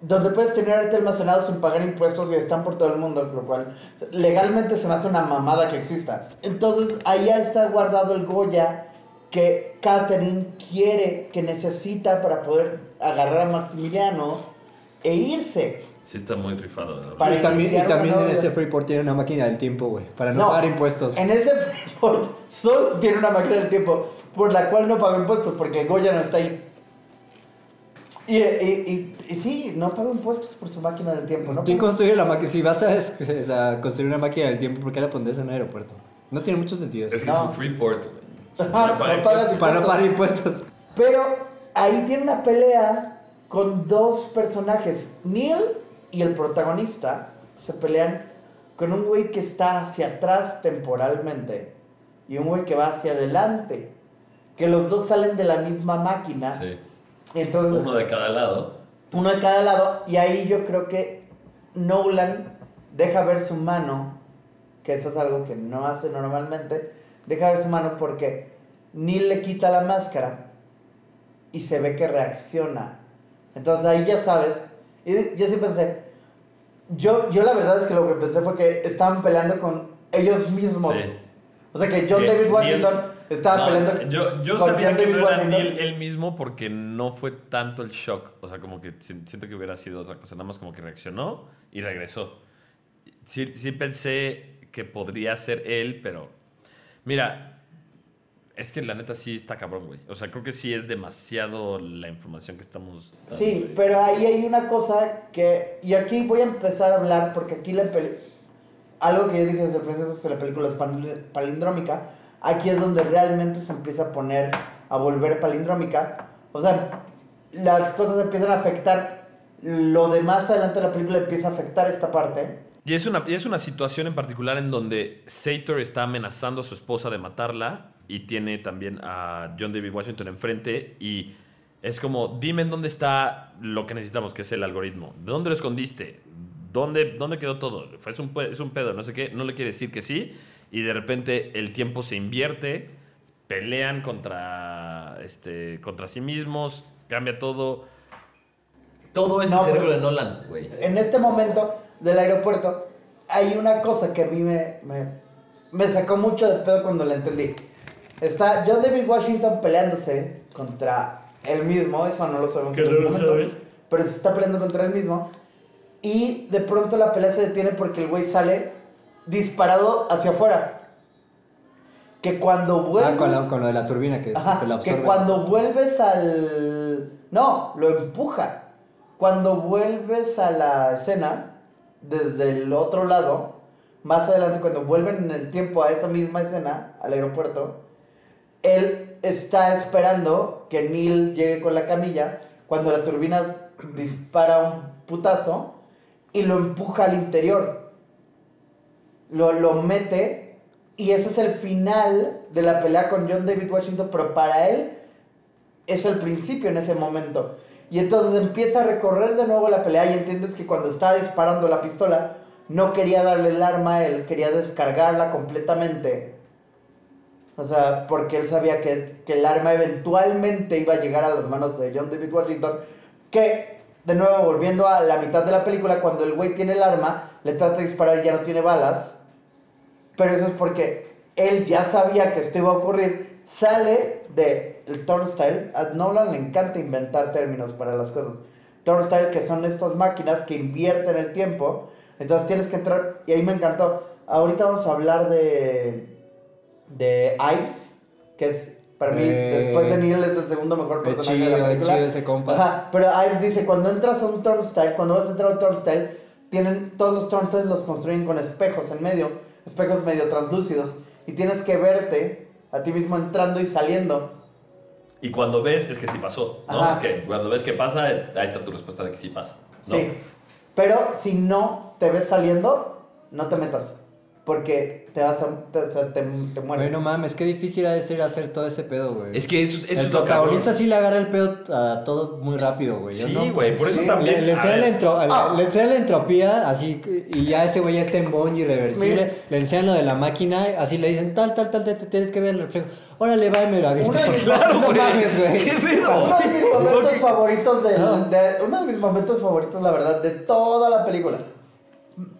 donde puedes tener arte almacenado sin pagar impuestos y están por todo el mundo, lo cual legalmente se me hace una mamada que exista. Entonces, allá está guardado el Goya que Catherine quiere, que necesita para poder agarrar a Maximiliano e irse. Sí está muy rifado. ¿no? Para Y también, y también en este Freeport tiene una máquina del tiempo, güey. Para no, pagar impuestos. En ese Freeport solo tiene una máquina del tiempo por la cual no pago impuestos porque el Goya no está ahí. Y, y, y, y sí, no pago impuestos por su máquina del tiempo. ¿no? ¿Quién construye la máquina? Si vas a, es- a construir una máquina del tiempo, ¿por qué la pondrías en un aeropuerto? No tiene mucho sentido. Es que No. es un Freeport, güey. Ajá, no pagas Para no pagar impuestos. Pero ahí tiene una pelea con dos personajes. Neil y el protagonista se pelean con un güey que está hacia atrás temporalmente y un güey que va hacia adelante. Que los dos salen de la misma máquina. Sí. Entonces, Uno de cada lado. uno de cada lado. Y ahí yo creo que Nolan deja ver su mano, que eso es algo que no hace normalmente. Deja ver su mano porque Neil le quita la máscara y se ve que reacciona. Entonces ahí ya sabes. Y yo sí pensé. Yo, yo la verdad es que lo que pensé fue que estaban peleando con ellos mismos. Sí. O sea que John David Washington estaba No, peleando Yo, yo sabía que no era. Neil él mismo porque no fue tanto el shock. O sea, como que si- siento que hubiera sido otra cosa. Nada más como que reaccionó y regresó. Sí, sí pensé que podría ser él, pero. Mira, es que la neta sí está cabrón, güey. O sea, creo que sí es demasiado la información que estamos. dando, Sí, güey. pero ahí hay una cosa que. Y aquí voy a empezar a hablar porque aquí la peli- Algo que yo dije desde el principio es que la película es pal- palindrómica. Aquí es donde realmente se empieza a poner a volver palindrómica. O sea, las cosas empiezan a afectar. Lo de más adelante de la película empieza a afectar esta parte. Y es una, y es una situación en particular en donde Sator está amenazando a su esposa de matarla y tiene también a John David Washington enfrente y es como, dime en dónde está lo que necesitamos, que es el algoritmo. ¿Dónde lo escondiste? ¿Dónde, dónde quedó todo? Es un, es un pedo, no sé qué. No le quiere decir que sí y de repente el tiempo se invierte, pelean contra, este, contra sí mismos, cambia todo. Todo es No, el cerebro de Nolan, güey. En este momento del aeropuerto hay una cosa que a mí me, me, me sacó mucho de pedo cuando la entendí. Está John David Washington peleándose contra él mismo, eso no lo sabemos en no este momento, sabes. pero se está peleando contra él mismo. Y de pronto la pelea se detiene porque el güey sale disparado hacia afuera. Que cuando vuelves... Ah, con, la- con lo de la turbina que, es- Ajá, que la que cuando vuelves al... No, lo empuja. Cuando vuelves a la escena, desde el otro lado, más adelante, cuando vuelven en el tiempo a esa misma escena, al aeropuerto, él está esperando que Neil llegue con la camilla, cuando la turbina dispara un putazo y lo empuja al interior. Lo, lo mete y ese es el final de la pelea con John David Washington, pero para él es el principio en ese momento. Y entonces empieza a recorrer de nuevo la pelea y entiendes que cuando estaba disparando la pistola, no quería darle el arma a él, quería descargarla completamente. O sea, porque él sabía que, que el arma eventualmente iba a llegar a las manos de John David Washington. Que, de nuevo, volviendo a la mitad de la película, cuando el güey tiene el arma, le trata de disparar y ya no tiene balas. Pero eso es porque él ya sabía que esto iba a ocurrir. Sale de turnstile. A Nolan le encanta inventar términos para las cosas. Turnstile, que son estas máquinas que invierten el tiempo. Entonces tienes que entrar. Y ahí me encantó. Ahorita vamos a hablar de. De Ives, que es. Para mí, Eh, después de Neil, es el segundo mejor personaje de chido, la es película. chido ese compa. Ajá, pero Ives dice: cuando entras a un turnstile, cuando vas a entrar a un turnstile, tienen todos los turnstiles los construyen con espejos en medio, espejos medio translúcidos, y tienes que verte a ti mismo entrando y saliendo. Y cuando ves, es que sí pasó, ¿no? Ajá. Que cuando ves que pasa, ahí está tu respuesta de que sí pasa. ¿no? Sí. Pero si no te ves saliendo, no te metas. Porque te vas a. Te, o sea, te, te mueres. Güey, no mames, qué difícil ha de ser hacer todo ese pedo, güey. Es que eso, eso el es lo protagonista cabrón. sí le agarra el pedo a todo muy rápido, güey. Yo Sí, no- güey, por eso Sí, también. Le, le a enseñan la ver, entro- Ah. le la entropía, así, y ya ese güey ya está en bungee irreversible. Mira. Le enseñan lo de la máquina, así le dicen, tal, tal, tal, tal, te tienes que ver el reflejo. Órale, va y me lo aviento. Una de mis- Claro, no güey. mames, güey. ¿Qué pedo? Uno de mis momentos favoritos del- No. de, uno de mis momentos favoritos, la verdad, de toda la película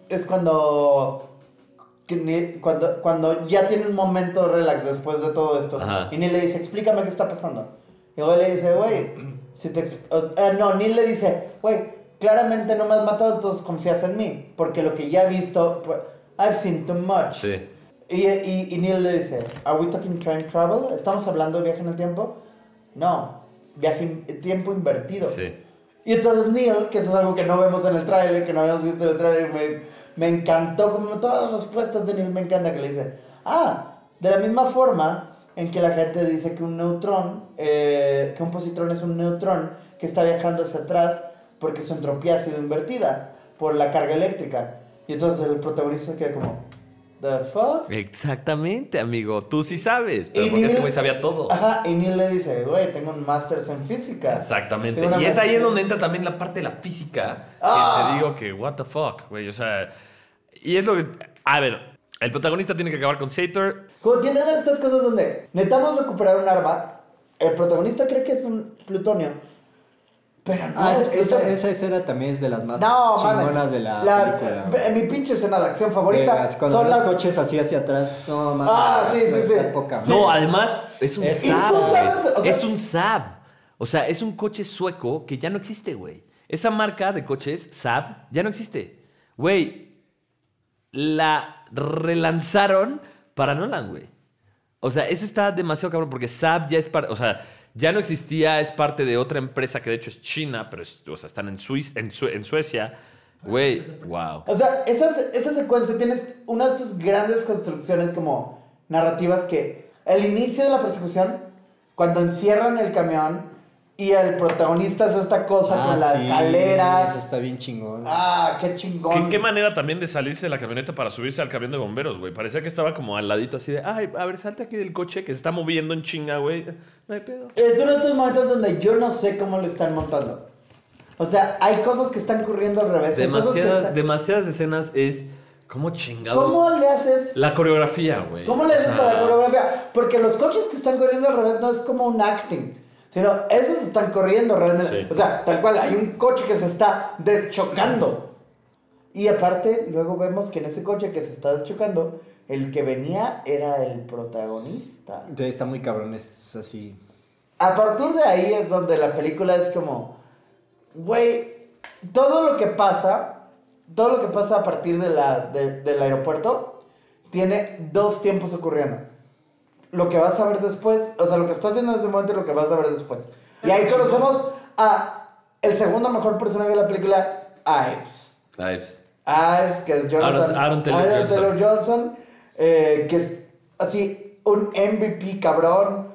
es cuando que Neil- cuando, cuando ya tiene un momento relax después de todo esto Ajá. y Neil le dice, explícame qué está pasando. Y luego le dice, güey, si te eh, no, Neil le dice, güey, claramente no me has matado, entonces confías en mí, porque lo que ya he visto, pues, I've seen too much. Sí. Y, y, y Neil le dice, ¿Are we talking time travel? ¿Estamos hablando de viaje en el tiempo? No, viaje in- tiempo invertido. Sí. Y entonces Neil, que eso es algo que no vemos en el tráiler, que no habíamos visto en el tráiler, me, me encantó, como todas las respuestas de Neil me encanta que le dice, ah, de la misma forma en que la gente dice que un neutrón, eh, que un positrón es un neutrón que está viajando hacia atrás porque su entropía ha sido invertida por la carga eléctrica. Y entonces el protagonista queda como, ¿the fuck? Exactamente, amigo. Tú sí sabes. Pero Y porque ese Neil- güey sabía todo. Ajá, y Neil le dice, güey, tengo un máster en física. Exactamente. Y es ahí en donde entra también la parte de la física. Ah. Que te digo que, what the fuck, güey. O sea. Y es lo que. A ver, el protagonista tiene que acabar con Sator. Como tiene una de estas cosas donde necesitamos recuperar un arma, el protagonista cree que es un plutonio, pero no Ah, es esa, esa, escena también es de las más no, mames. chingonas de la, La- película. mi pinche escena de acción favorita cuando son los las coches así hacia atrás. No, mames. Ah, sí, sí, sí. poca Sí. No, además, es un Es- Saab, es un Saab. O sea, es un coche sueco que ya no existe, güey. Esa marca de coches, Saab, ya no existe. Güey, la relanzaron para Nolan, güey. O sea, eso está demasiado cabrón porque Saab ya es parte, o sea, ya no existía, es parte de otra empresa que de hecho es China, pero o sea, están en, Suiz- en, Sue- en Suecia. Güey, wow. O sea, esa, esa secuencia tienes una de estas grandes construcciones como narrativas que el inicio de la persecución, cuando encierran el camión y el protagonista es esta cosa Ah, con la sí, escalera. Eso está bien chingón. Ah, qué chingón. ¿Qué, qué manera también de salirse de la camioneta para subirse al camión de bomberos, güey. Parecía que estaba como al ladito así de, ay, a ver, salte aquí del coche que se está moviendo en chinga, güey. No hay pedo. Es uno de estos momentos donde yo no sé cómo lo están montando. O sea, hay cosas que están corriendo al revés. Demasiadas, están- demasiadas escenas es como chingados. ¿Cómo le haces? La coreografía, güey. ¿Cómo le haces para la coreografía? Porque los coches que están corriendo al revés no es como un acting. Sino, esos están corriendo realmente. Sí. O sea, tal cual, hay un coche que se está deschocando. Y aparte, luego vemos que en ese coche que se está deschocando, el que venía era el protagonista. Sí, está muy cabrón, es así. A partir de ahí es donde la película es como, güey, todo lo que pasa, todo lo que pasa a partir de la, de- del aeropuerto, tiene dos tiempos ocurriendo. Lo que vas a ver después, o sea, lo que estás viendo en ese momento y lo que vas a ver después. Y ahí conocemos a el segundo mejor personaje de la película, Ives. Ives. Ives, que es Jonathan Aaron- Aaron Taylor Johnson. Taylor Johnson, eh, que es así un MVP cabrón.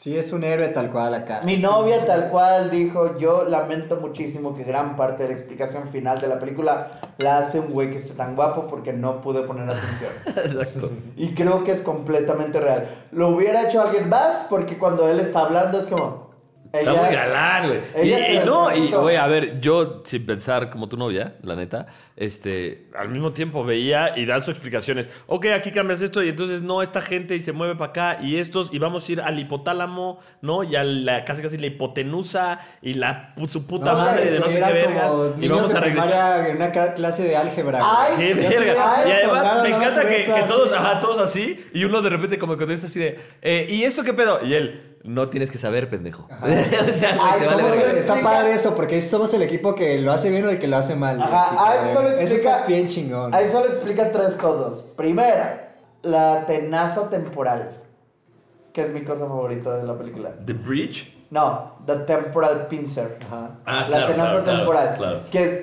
Sí, es un héroe tal cual acá. Mi Sí, novia sí. tal cual dijo, yo lamento muchísimo que gran parte de la explicación final de la película la hace un güey que esté tan guapo porque no pude poner atención. Exacto. Y creo que es completamente real. Lo hubiera hecho alguien más porque cuando él está hablando es como... Está muy galán, güey. Y, no, y güey, a ver, yo sin pensar como tu novia, la neta, este, al mismo tiempo veía y dan sus explicaciones. Ok, aquí cambias esto y entonces no, esta gente y se mueve para acá y estos y vamos a ir al hipotálamo, ¿no? Y a la casi casi la hipotenusa y la su puta No, madre de no sé qué vergas. Y vamos a regresar. En una clase de álgebra. Ay. ¡Qué verga! Y además me encanta que, que así. todos, ajá, todos así, y uno de repente como contesta así de, eh, ¿y esto qué pedo? Y él, no tienes que saber, pendejo. o sea, Ay, te vale el- Está padre eso, porque somos el equipo que lo hace bien o el que lo hace mal. Ajá, ahí solo eso explica. bien chingón. Ahí solo explica tres cosas. Primera, la tenaza temporal. Que es mi cosa favorita de la película. The Bridge. No, The Temporal Pincer. Ajá. Ah, la claro, tenaza claro, claro, temporal. claro. Que es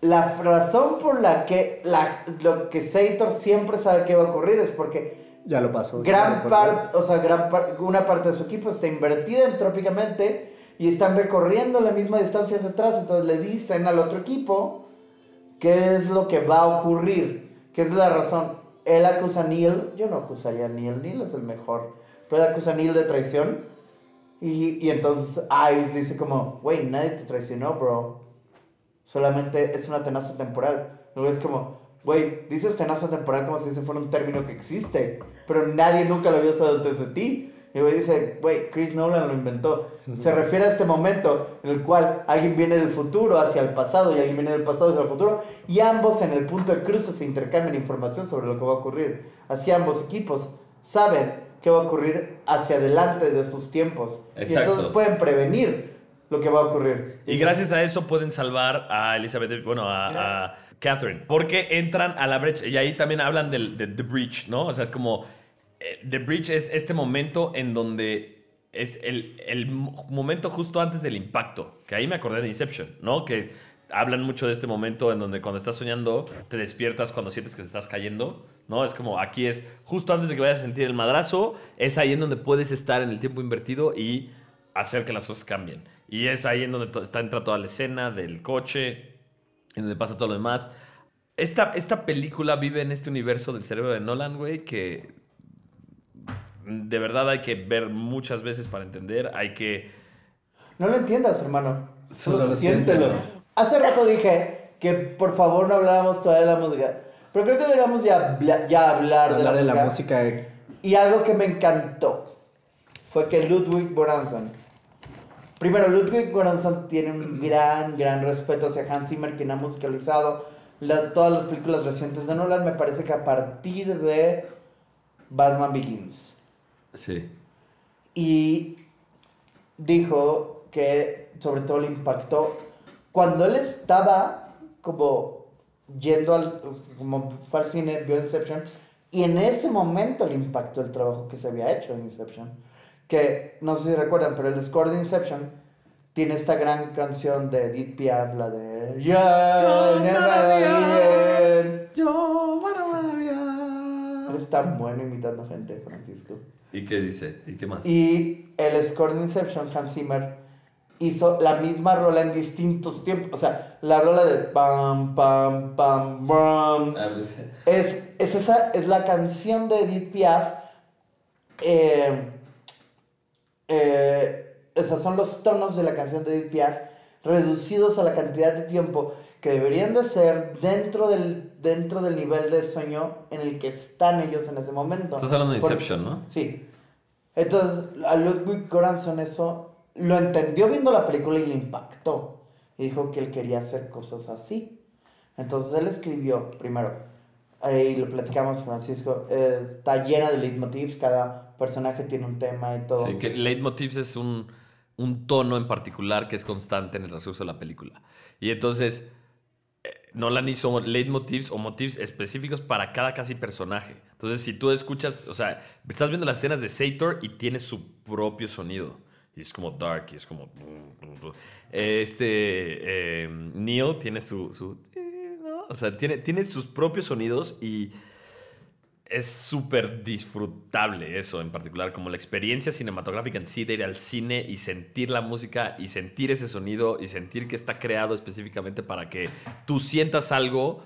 la razón por la que la, lo que Sator siempre sabe que va a ocurrir es porque Ya lo pasó. gran parte, o sea, gran par- una parte de su equipo está invertida entrópicamente y están recorriendo la misma distancia hacia atrás, entonces le dicen al otro equipo qué es lo que va a ocurrir, qué es la razón. Él acusa a Neil, yo no acusaría a Neil, Neil es el mejor, pero él acusa a Neil de traición y, y entonces Ives dice como, güey, nadie te traicionó, bro, solamente es una tenaza temporal. Luego es como, güey, dices tenaza temporal como si ese fuera un término que existe, pero nadie nunca lo había usado antes de ti. Y güey dice, güey, Chris Nolan lo inventó. Se refiere a este momento en el cual alguien viene del futuro hacia el pasado y alguien viene del pasado hacia el futuro y ambos en el punto de cruce se intercambian información sobre lo que va a ocurrir. Así ambos equipos saben qué va a ocurrir hacia adelante de sus tiempos. Y Exacto. entonces pueden prevenir lo que va a ocurrir. Y gracias a eso pueden salvar a Elizabeth, bueno, a, a Catherine. Porque entran a la brecha. Y ahí también hablan del de The Breach, ¿no? O sea, es como. eh, The Breach es este momento en donde es el, el mo- momento justo antes del impacto. Que ahí me acordé de Inception, ¿no? Que hablan mucho de este momento en donde cuando estás soñando te despiertas cuando sientes que te estás cayendo, ¿no? Es como aquí es justo antes de que vayas a sentir el madrazo, es ahí en donde puedes estar en el tiempo invertido y hacer que las cosas cambien. Y es ahí en donde está, entra toda la escena del coche, en donde pasa todo lo demás. Esta, esta película vive en este universo del cerebro de Nolan, güey, que de verdad hay que ver muchas veces para entender. Hay que... No lo entiendas, hermano. Solo siéntelo. siéntelo. Hace rato dije que por favor no habláramos todavía de la música. Pero creo que deberíamos ya, habla- ya hablar, Hablar de de la, la música. música. de- Y algo que me encantó fue que Ludwig Göransson. Primero, Ludwig Göransson tiene un gran, gran respeto hacia Hans Zimmer, quien ha musicalizado las- todas las películas recientes de Nolan. Me parece que a partir de Batman Begins. Sí. Y dijo que sobre todo le impactó cuando él estaba como yendo al, como fue al cine, vio Inception, y en ese momento le impactó el trabajo que se había hecho en Inception. Que no sé si recuerdan, pero el score de Inception tiene esta gran canción de Edith Piaf, la de never again". Eres tan bueno imitando gente, Francisco. ¿Y qué dice? ¿Y qué más? Y el score de Inception, Hans Zimmer, hizo la misma rola en distintos tiempos. O sea, la rola de pam, pam, pam, pam. Ah, pues, Es, es, esa, es la canción de Edith Piaf. Eh, eh, esos son los tonos de la canción de Edith Piaf reducidos a la cantidad de tiempo que deberían de ser dentro del, dentro del nivel de sueño en el que están ellos en ese momento. Estás hablando de Inception, ¿no? Sí. Entonces, a Ludwig Göransson eso lo entendió viendo la película y le impactó. Y dijo que él quería hacer cosas así. Entonces él escribió, primero, ahí lo platicamos Francisco, eh, está llena de leitmotivs, cada personaje tiene un tema y todo. Sí, que leitmotivs es un, un tono en particular que es constante en el transcurso de la película. Y entonces, eh, Nolan hizo leitmotivs o motivos específicos para cada casi personaje. Entonces, si tú escuchas, o sea, estás viendo las escenas de Sator y tiene su propio sonido. Y es como dark y es como... Este... eh, Neil tiene su... su. O sea, tiene, tiene sus propios sonidos y es súper disfrutable eso en particular, como la experiencia cinematográfica en sí de ir al cine y sentir la música y sentir ese sonido y sentir que está creado específicamente para que tú sientas algo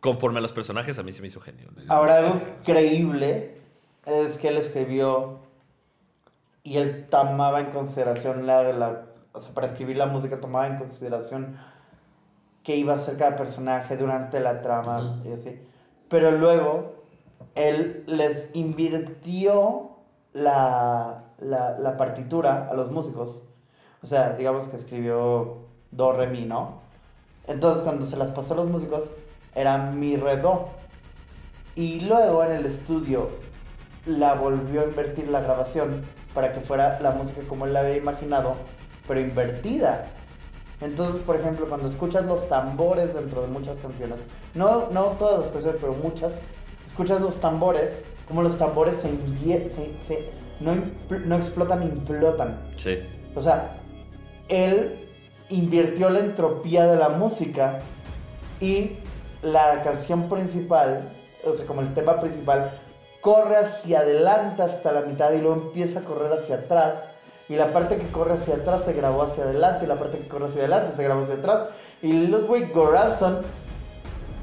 conforme a los personajes, a mí se me hizo genio. Ahora, algo increíble es que él escribió y él tomaba en consideración la, la- o sea, para escribir la música tomaba en consideración qué iba a hacer cada personaje durante la trama y así. Pero luego él les invirtió la, la, la partitura a los músicos. O sea, digamos que escribió do, re, mi, ¿no? Entonces cuando se las pasó a los músicos era mi, re, do. Y luego en el estudio la volvió a invertir la grabación para que fuera la música como él la había imaginado, pero invertida. Entonces, por ejemplo, cuando escuchas los tambores dentro de muchas canciones, no, no todas las canciones, pero muchas, escuchas los tambores, como los tambores se, se, se- no, no explotan, implotan. Sí. O sea, él invirtió la entropía de la música y la canción principal, o sea, como el tema principal, corre hacia adelante hasta la mitad y luego empieza a correr hacia atrás. Y la parte que corre hacia atrás se grabó hacia adelante y la parte que corre hacia adelante se grabó hacia atrás. Y Ludwig Göransson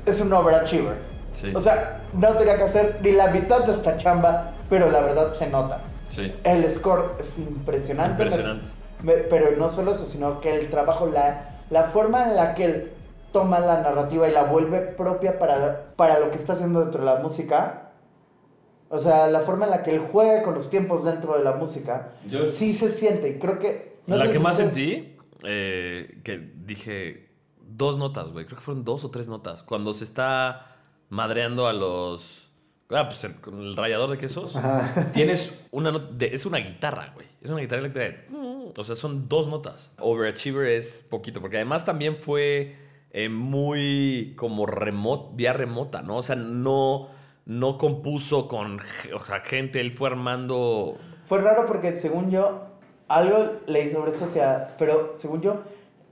es un overachiever. Sí. O sea, no tenía que hacer ni la mitad de esta chamba, pero la verdad se nota. Sí. El score es impresionante. Impresionante. Pero no solo eso, sino que el trabajo, la, la forma en la que él toma la narrativa y la vuelve propia para, para lo que está haciendo dentro de la música. O sea, la forma en la que él juega con los tiempos dentro de la música. Yo- sí se siente. y Creo que. no la que si más ustedes- sentí, eh, que dije dos notas, güey. Creo que fueron dos o tres notas. Cuando se está madreando a los. Ah, pues el, con el rallador de quesos. Tienes una nota. de- es una guitarra, güey. Es una guitarra eléctrica. de- O sea, son dos notas. Overachiever es poquito. Porque además también fue eh, muy como vía remota, ¿no? O sea, no, no compuso con o sea, gente. Él fue armando. Fue raro porque, según yo, algo leí sobre eso, o sea, pero según yo,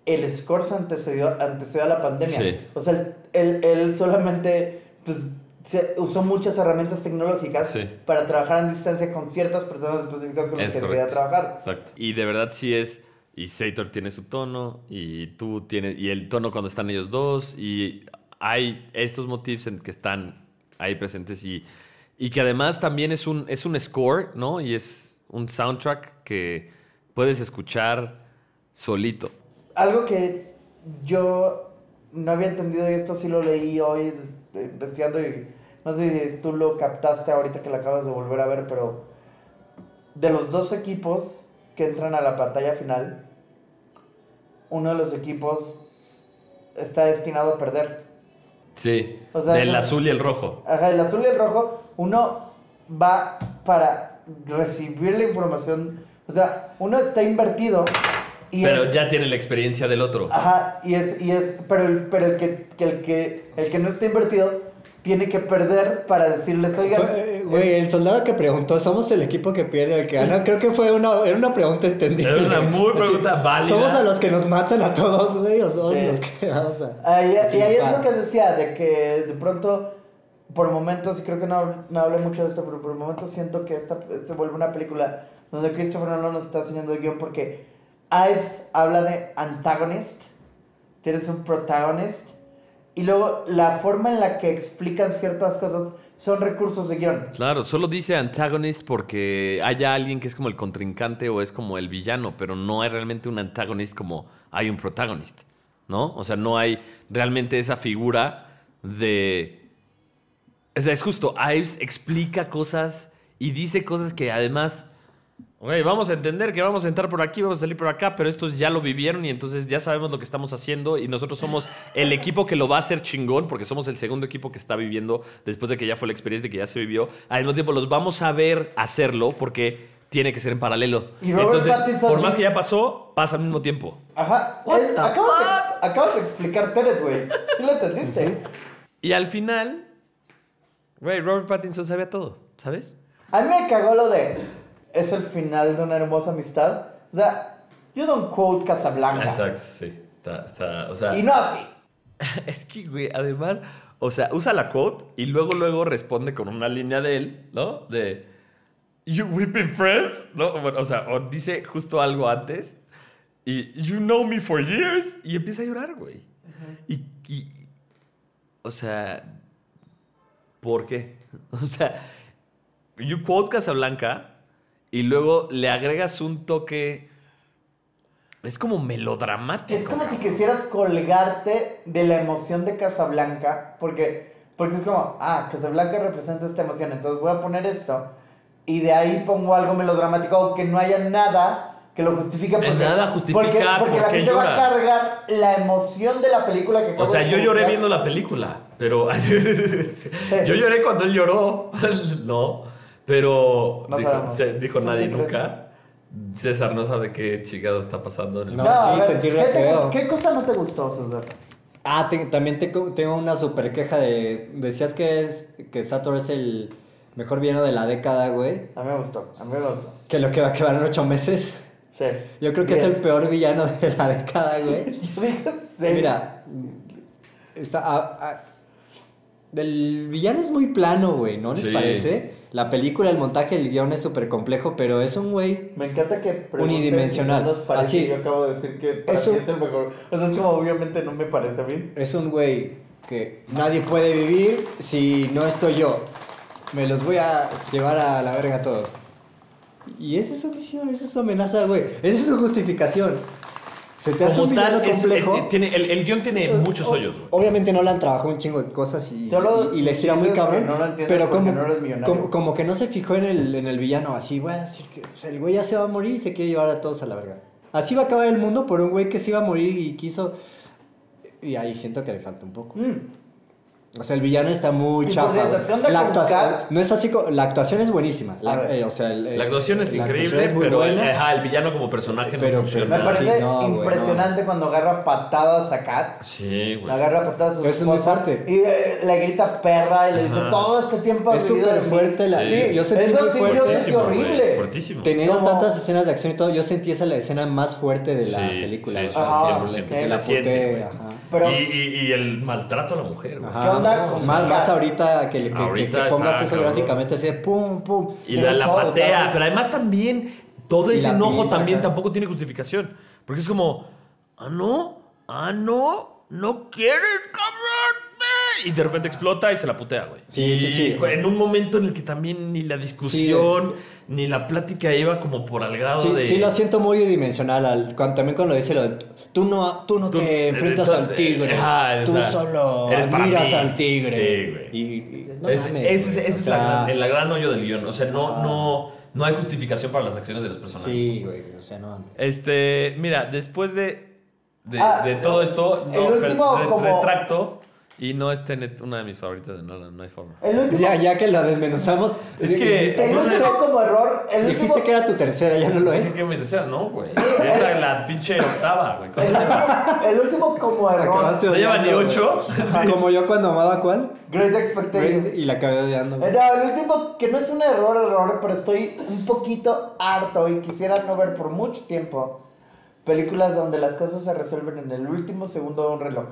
el score antecedió, antecedió a la pandemia. Sí. O sea, él, él- él solamente pues, se usó muchas herramientas tecnológicas Sí. para trabajar en distancia con ciertas personas específicas con las Es que quería trabajar. Exacto. Y de verdad sí es. Y Sator tiene su tono. Y tú tienes. Y el tono cuando están ellos dos. Y hay estos motivos en que están ahí presentes. Y, y que además también es un, es un score, ¿no? Y es un soundtrack que puedes escuchar solito. Algo que yo no había entendido y esto sí lo leí hoy investigando y no sé si tú lo captaste ahorita que la acabas de volver a ver, pero de los dos equipos que entran a la batalla final, uno de los equipos está destinado a perder. Sí. O sea, del azul y el rojo. Ajá, el azul y el rojo, uno va para recibir la información, o sea, uno está invertido y Pero es- ya tiene la experiencia del otro. Ajá, y es, y es, pero el, pero el que, que el que el que no está invertido tiene que perder para decirles, oigan, Fue- Güey, el soldado que preguntó, ¿somos el equipo que pierde el que gana? Creo que fue una, era una pregunta entendible. Era una muy pregunta válida. ¿Somos a los que nos matan a todos, güey? ¿O somos Sí. los que vamos a...? ahí, y ahí es lo que decía, de que de pronto, por momentos, y creo que no, no hablé mucho de esto, pero por momentos siento que esta se vuelve una película donde Christopher Nolan nos está enseñando el guion porque Ives habla de antagonist, tienes un protagonist, y luego la forma en la que explican ciertas cosas son recursos de guion. Claro, solo dice antagonist porque haya alguien que es como el contrincante o es como el villano, pero no hay realmente un antagonist como hay un protagonist, ¿no? O sea, no hay realmente esa figura de... O sea, es justo, Ives explica cosas y dice cosas que además Ok, vamos a entender que vamos a entrar por aquí, vamos a salir por acá, pero estos ya lo vivieron y entonces ya sabemos lo que estamos haciendo y nosotros somos el equipo que lo va a hacer chingón porque somos el segundo equipo que está viviendo después de que ya fue la experiencia que ya se vivió. Al mismo tiempo los vamos a ver hacerlo porque tiene que ser en paralelo. Y Robert entonces, Pattinson- por más que ya pasó, pasa al mismo tiempo. Ajá. What él- the acabas, de, acabas de explicar Tenet, güey. ¿Sí lo entendiste? Y al final, güey, Robert Pattinson sabía todo, ¿sabes? A mí me cagó lo de. Es el final de una hermosa amistad. O sea, you don't quote Casablanca. Exacto, sí. Está, está, o sea, Y no así. Es que, güey, además, o sea, usa la quote y luego, luego responde con una línea de él, ¿no? De, You we've been friends, ¿no? Bueno, o sea, o dice justo algo antes y You know me for years y empieza a llorar, güey. y, y- o sea, ¿por qué? O sea, you quote Casablanca y luego le agregas un toque, es como melodramático. Es como si quisieras colgarte de la emoción de Casablanca. Porque, porque es como, ah, Casablanca representa esta emoción. Entonces voy a poner esto. Y de ahí pongo algo melodramático. Aunque no haya nada que lo justifique. Porque, Nada justifica porque, porque la por qué gente va a llora. cargar la emoción de la película que O sea, yo lloré viendo la película, pero yo lloré cuando él lloró, no, pero No dijo, sabemos. se- dijo ¿Tú nadie crees? nunca. César no sabe qué chingado está pasando en el No. No, a sí, ver, sentí ¿qué, re te- feo. ¿Qué cosa no te gustó, César? Ah, te- también te- tengo una super queja de... Decías que, es, que Sator es el mejor villano de la década, güey. A mí me gustó. A mí me gustó. Que lo que va a quedar en ocho meses. Sí. Yo creo que es el peor villano de la década, güey. Yo dije seis. Mira, está, ah, ah, el villano es muy plano, güey, ¿no les Sí. parece? La película, el montaje, el guion es súper complejo, pero es un güey... Me encanta que Unidimensional. si no nos parece Así. que yo acabo de decir que para Eso- mí es el mejor. O sea, es como obviamente no me parece a mí. Es un güey que nadie puede vivir si no estoy yo. Me los voy a llevar a la verga a todos. Y esa es su misión, esa es su amenaza, güey. Esa es su justificación. Se te hace un Como tal, villano es- complejo. eh, tiene, el, el guion tiene muchos o- hoyos. güey. Obviamente no le han trabajado un chingo de cosas y, Solo y- y le gira muy que cabrón. no lo entiendes pero porque como, no eres millonario. como, como que no se fijó en el, en el villano. Así, voy a decir que o sea, el güey ya se va a morir y se quiere llevar a todos a la verga. Así va a acabar el mundo por un güey que se iba a morir y quiso. Y ahí siento que le falta un poco. Mm. O sea, el villano está muy chafa. cierto, güey. ¿qué onda la con actuación, no es así, la actuación es buenísima. La, eh, o sea, el- La actuación es la increíble, actuación es muy pero el, buena. ajá, el villano como personaje no Pero- funciona. Me parece Sí, no, impresionante cuando agarra patadas a Kat. Sí, güey. Agarra patadas a su Eso es muy fuerte. Y eh, le grita perra y le dice Ajá. todo este tiempo Es súper de mí". fuerte la- sí, yo sentí Eso muy sí, fuerte. yo sentí Fuertísimo, horrible. Teniendo Como- tantas escenas de acción y todo, yo sentí esa la escena más fuerte de la Sí, película. sí, Ajá, 100%, que se se la siente. Pero y el maltrato a la mujer, güey. Ajá. ¿Qué onda con más, más ahorita que, le- que- Ahorita que pongas eso cabrón. gráficamente así de pum, pum. Y la, la patea, pero además también todo ese enojo pisa, también tampoco tiene justificación. Porque es como, ah, no, ah, no, no quieres, cabrón. Eh", Y de repente explota y se la putea, güey. Sí, Y sí, sí. En un momento en el que también ni la discusión, ni la plática iba como por al grado Sí, de. sí lo siento muy dimensional. Al, cuando, también cuando dice lo de, tú no, tú no Tú- te enfrentas al tigre. O tú sea, solo mí". al tigre. Sí, güey. Y, y- no Es- mames, ese es- ese la gran- el gran hoyo del guion. O sea, no, Ah. no, no hay justificación para las acciones de los personajes. Sí, güey, o sea, no. Este, mira, después de, de, Ah, de todo esto, el no, per- último re- como- retracto. Y no es Tenet una de mis favoritas de Nolan, no hay forma. El último, Ya, ya que la desmenuzamos. Es que- el último como error, el dijiste último, que era tu tercera, ya no lo Es es. que me decías, no, güey. Es la, la pinche octava, güey. el último, el último como error, ¿No lleva ni ocho? Como yo cuando amaba a cuál. Great Expectations. Y la acabé odiando. Eh, güey. No, el último, que no es un error, error, pero estoy un poquito harto y quisiera no ver por mucho tiempo películas donde las cosas se resuelven en el último segundo de un reloj.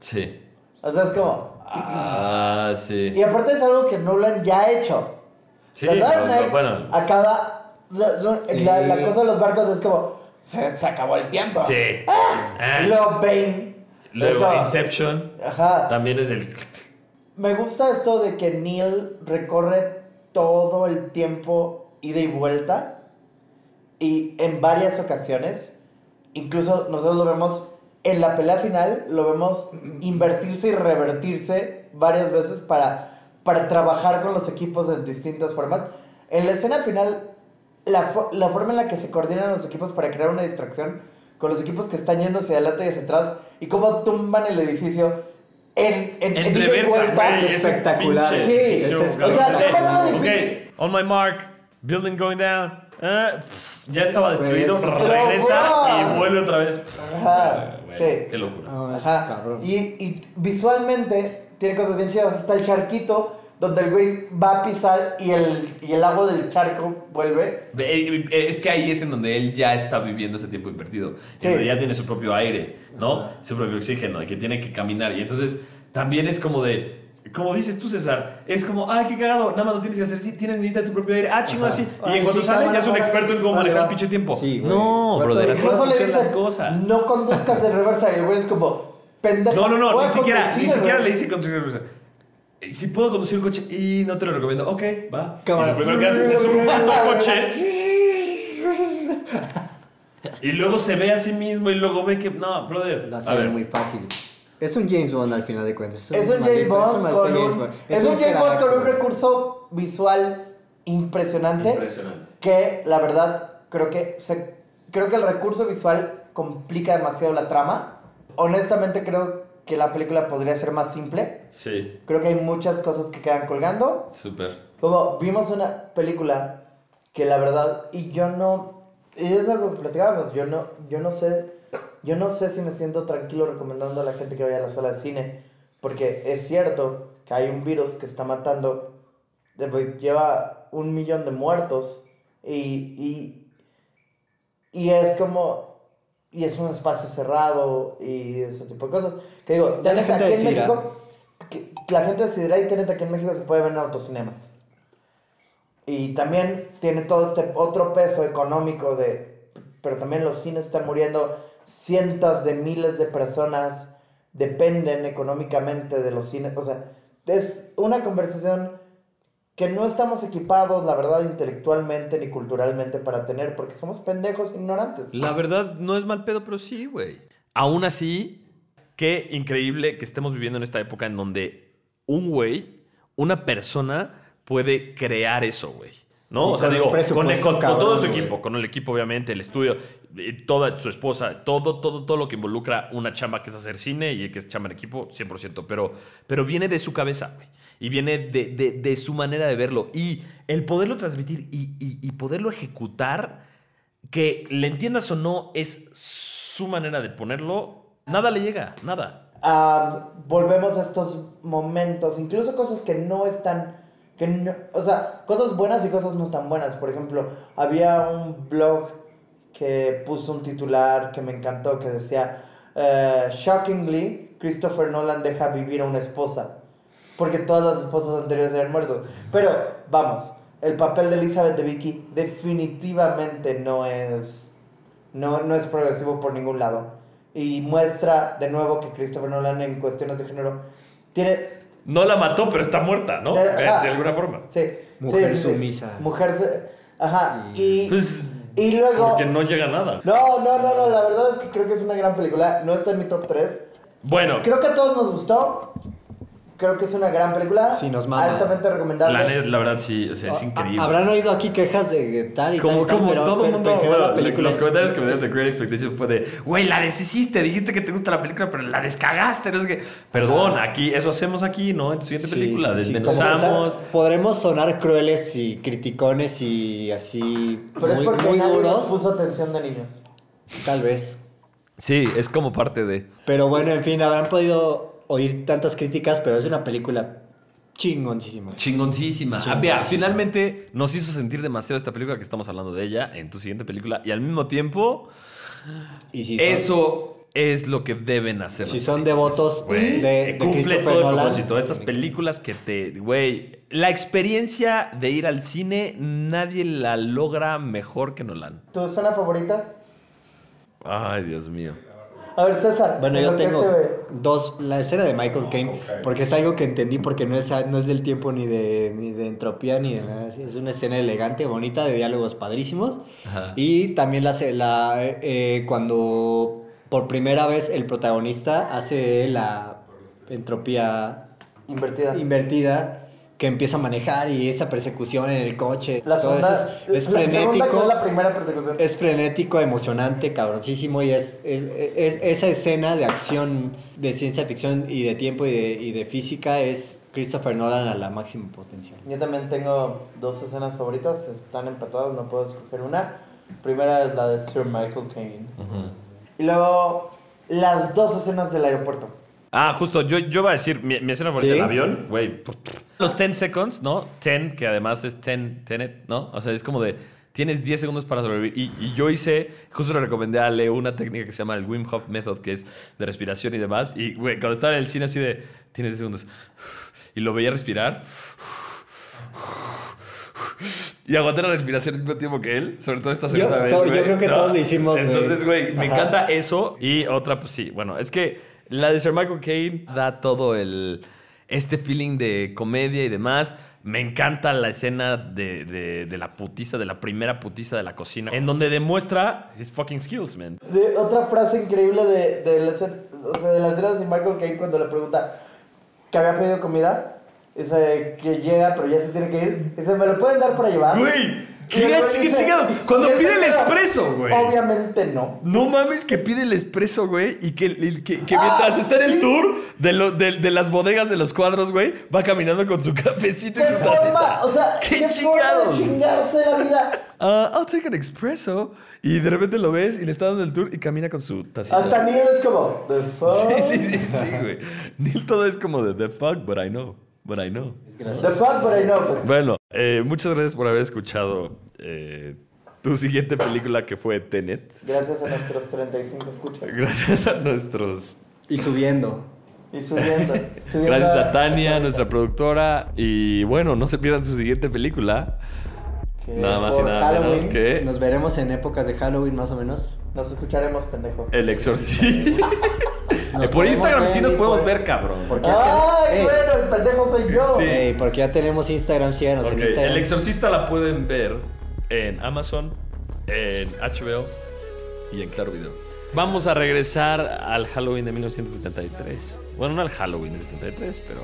Sí. O sea, es como... ah. Ah, sí. Y aparte es algo que Nolan ya ha hecho. Sí, The Dark bueno. acaba... La, la- Sí. la- la cosa de los barcos es como... Se, se acabó el tiempo. Sí. Ah, y luego Bane. Luego como- Inception. Ajá. También es del. Me gusta esto de que Neil recorre todo el tiempo ida y vuelta y en varias ocasiones, incluso nosotros lo vemos en la pelea final, lo vemos invertirse y revertirse varias veces para, para trabajar con los equipos de distintas formas. En la escena final, la, la forma en la que se coordinan los equipos para crear una distracción con los equipos que están yendo hacia adelante y hacia atrás y cómo tumban el edificio en, en, En y reversa, es espectacular. Sí, es cabrón. o sea, Ok, tumban un ok, edificio. on my mark, building going down. ah, pff, ya estaba destruido, regresa y vuelve otra vez. Ajá, Güey, sí. Qué locura. Ay, Ajá. cabrón. Y, y visualmente tiene cosas bien chidas. Está el charquito donde el güey va a pisar y el, y el agua del charco vuelve. Ve, eh, Es que ahí es en donde él ya está viviendo ese tiempo invertido. Sí. En donde ya tiene su propio aire, ¿no? Su propio oxígeno y que tiene que caminar. Y entonces también es como de. Como dices tú, César, es como, ay, qué cagado, nada más lo tienes que hacer, sí, tienes, necesitas tu propio aire, ah, chingón, así. Y Ay, en cuanto sí, sale, ya es un experto en cómo Vale, manejar el pinche tiempo. Sí, güey. no, brother, de- así Incluso le funcionan las dicen, cosas. no conduzcas en reversa. Y el güey es como, pendejo. No, no, no, voy ni a siquiera, conducir, ni siquiera güey". le dice conducir reversa. Eh, Si puedo conducir un coche y no te lo recomiendo, ok, va. Cámara. Y lo primero que haces es un puto coche. Y luego se ve a sí mismo y luego ve que. No, brother. Lo a hace ver ver. muy fácil. Es un James Bond al final de cuentas. Es un James maldito- Bond es un maldito con James un, Bond. es un James Bond con un recurso visual impresionante. Impresionante. que la verdad creo que se, creo que el recurso visual complica demasiado la trama. Honestamente creo que la película podría ser más simple. Sí, Creo que hay muchas cosas que quedan colgando. súper. Como vimos una película que la verdad y yo no y es algo que platicábamos, yo no yo no sé yo no sé si me siento tranquilo recomendando a la gente que vaya a la sala de cine porque es cierto que hay un virus que está matando de- lleva un millón de muertos y, y, y es como y es un espacio cerrado y ese tipo de cosas que digo la gente aquí en. México que la gente decidirá y Tenet aquí en México se puede ver en autocinemas y también tiene todo este otro peso económico de pero también los cines están muriendo cientos de miles de personas dependen económicamente de los cines o sea es una conversación que no estamos equipados, la verdad, intelectualmente ni culturalmente para tener, porque somos pendejos ignorantes. La verdad no es mal pedo, pero sí, güey. Aún así, qué increíble que estemos viviendo en esta época en donde un güey, una persona, puede crear eso, güey. ¿No? Y o sea, digo, con, presupuesto con- con todo su equipo, con el equipo, obviamente, el estudio, y toda su esposa, todo, todo, todo lo que involucra una chamba que es hacer cine y que es chamba en equipo, 100%. Pero, pero viene de su cabeza, güey. Y viene de, de- de su manera de verlo. Y el poderlo transmitir y, y- y poderlo ejecutar, que le entiendas o no, es su manera de ponerlo. Nada le llega, nada. Ah, volvemos a estos momentos, incluso cosas que no están, que no- o sea, cosas buenas y cosas no tan buenas. Por ejemplo, había un blog que puso un titular que me encantó que decía, eh, shockingly, Christopher Nolan deja vivir a una esposa, porque todas las esposas anteriores habían muerto. Pero, vamos, el papel de Elizabeth de Vicky definitivamente no es, no, no es progresivo por ningún lado. Y muestra de nuevo que Christopher Nolan en cuestiones de género tiene... No la mató, pero está muerta, ¿no? Eh, De, ajá. de alguna forma. Sí, Mujer sí, sí, sí. sumisa. Mujer... Ajá. Y, Pues, y luego... porque no llega a nada. No, no, no, no, la verdad es que creo que es una gran película. No está en mi top 3. Bueno, Creo que a todos nos gustó. Creo que es una gran película. Sí, nos mama. Altamente recomendable. la, net- la verdad sí, o sea, es increíble. Habrán oído aquí quejas de tal y Como, tal como pero- todo el pero- mundo, pero película los es- comentarios que me dieron de Great Expectations fue de, güey, la deshiciste, dijiste que te gusta la película, pero la descagaste, no sé qué. Perdón, aquí, eso hacemos aquí, ¿no? En tu siguiente Sí, película, sí, sí, desmenuzamos. como- podremos sonar crueles y criticones y así Pero es muy, porque muy nadie nos duros, puso atención de niños. tal vez. Sí, es como parte de... Pero bueno, en fin, habrán podido oír tantas críticas, pero es una película chingoncísima. Chingoncísima. Ah, vea, finalmente nos hizo sentir demasiado esta película que estamos hablando de ella en tu siguiente película y al mismo tiempo Y si son- eso es lo que deben hacer. Si son películas, devotos güey. de- de cumple todo el Nolan. propósito. Estas películas que te, güey, la experiencia de ir al cine nadie la logra mejor que Nolan. ¿Tu escena favorita? Ay, Dios mío. A ver, César. Bueno, en yo tengo este- dos. La escena de Michael Caine, porque es algo que entendí, porque no es, no es del tiempo ni de, ni de entropía ni de nada. Es una escena elegante, bonita, de diálogos padrísimos. Ajá. Y también la, la eh, cuando por primera vez el protagonista hace la entropía Invertida. invertida que empieza a manejar y esta persecución en el coche. La todo segunda, eso es, es la segunda que frenético. es la primera persecución. Es frenético, emocionante, cabroncísimo y es, es, es- esa escena de acción de ciencia ficción y de tiempo y de, y de física es Christopher Nolan a la máxima potencial. Yo también tengo dos escenas favoritas, están empatadas, no puedo escoger una. Primera es la de Sir Michael Caine. Y luego las dos escenas del aeropuerto. Ah, justo, yo, yo iba a decir, mi, mi escena favorita ¿Sí? del avión, güey. Los 10 seconds, ¿no? 10, que además es 10, tenet, ¿no? O sea, es como de, tienes 10 segundos para sobrevivir. Y, y yo hice, justo le recomendé a Leo una técnica que se llama el Wim Hof Method, que es de respiración y demás. Y, güey, cuando estaba en el cine así de, tienes 10 segundos. Y lo veía respirar. Y aguanté la respiración al mismo tiempo que él, sobre todo esta segunda Yo- vez. yo creo que todos lo hicimos. Entonces, güey, me encanta eso. Y otra, pues sí, bueno, es que la de Sir Michael Caine da todo el. Este feeling de comedia y demás. Me encanta la escena de, de- de la putiza, de la primera putiza de la cocina, en donde demuestra his fucking skills, man. De, otra frase increíble de, de, la o sea, de las escenas de Michael Caine cuando le pregunta que había pedido comida. Dice que llega, pero ya se tiene que ir. Dice, ¿me lo pueden dar para llevar? Güey, ¿qué, qué chingados? Cuando pide el expreso, güey. Obviamente no. No mames, que pide el expreso, güey. Y que, y que- que mientras está en el tour de, lo- de, de las bodegas de los cuadros, güey, va caminando con su cafecito y ¿Qué su forma? tacita. O sea, ¡Qué, ¿qué, chingados! de chingarse la vida? Ah, I'll take an expreso. Y de repente lo ves y le está dando el tour y camina con su tacita. Hasta Neil es como, the fuck? Sí, sí, sí, sí, güey. Neil todo es como de the fuck, but I know. But I know. The fuck, but I know. Bueno, eh, muchas gracias por haber escuchado eh, tu siguiente película que fue Tenet. Gracias a nuestros 35 escuchas. Gracias a nuestros Y subiendo. Y subiendo. subiendo Gracias a Tania, nuestra productora. Y bueno, no se pierdan su siguiente película. Que Nada más y nada menos Halloween que Nos veremos en épocas de Halloween más o menos. Nos escucharemos, pendejo. El Exorcista. Por Instagram ver sí nos podemos por- ver, cabrón. Porque ya ten- ¡Ay, bueno! El pendejo soy yo. Sí. ey, porque ya tenemos Instagram, síganos Ok, en Instagram. El Exorcista la pueden ver en Amazon, en HBO y en Claro Video. Vamos a regresar al Halloween de 1973. Bueno, no al Halloween de 73, pero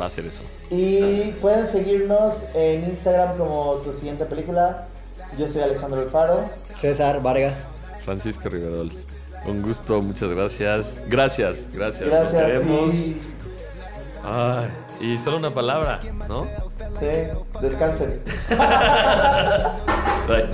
va a ser eso. Y pueden seguirnos en Instagram como tu siguiente película. Yo soy Alejandro Alfaro. César Vargas. Francisco Riverol. Un gusto, muchas gracias. Gracias, gracias. Nos Gracias. queremos. Y, Ay, y solo una palabra, ¿no? sí, descansen. Bye.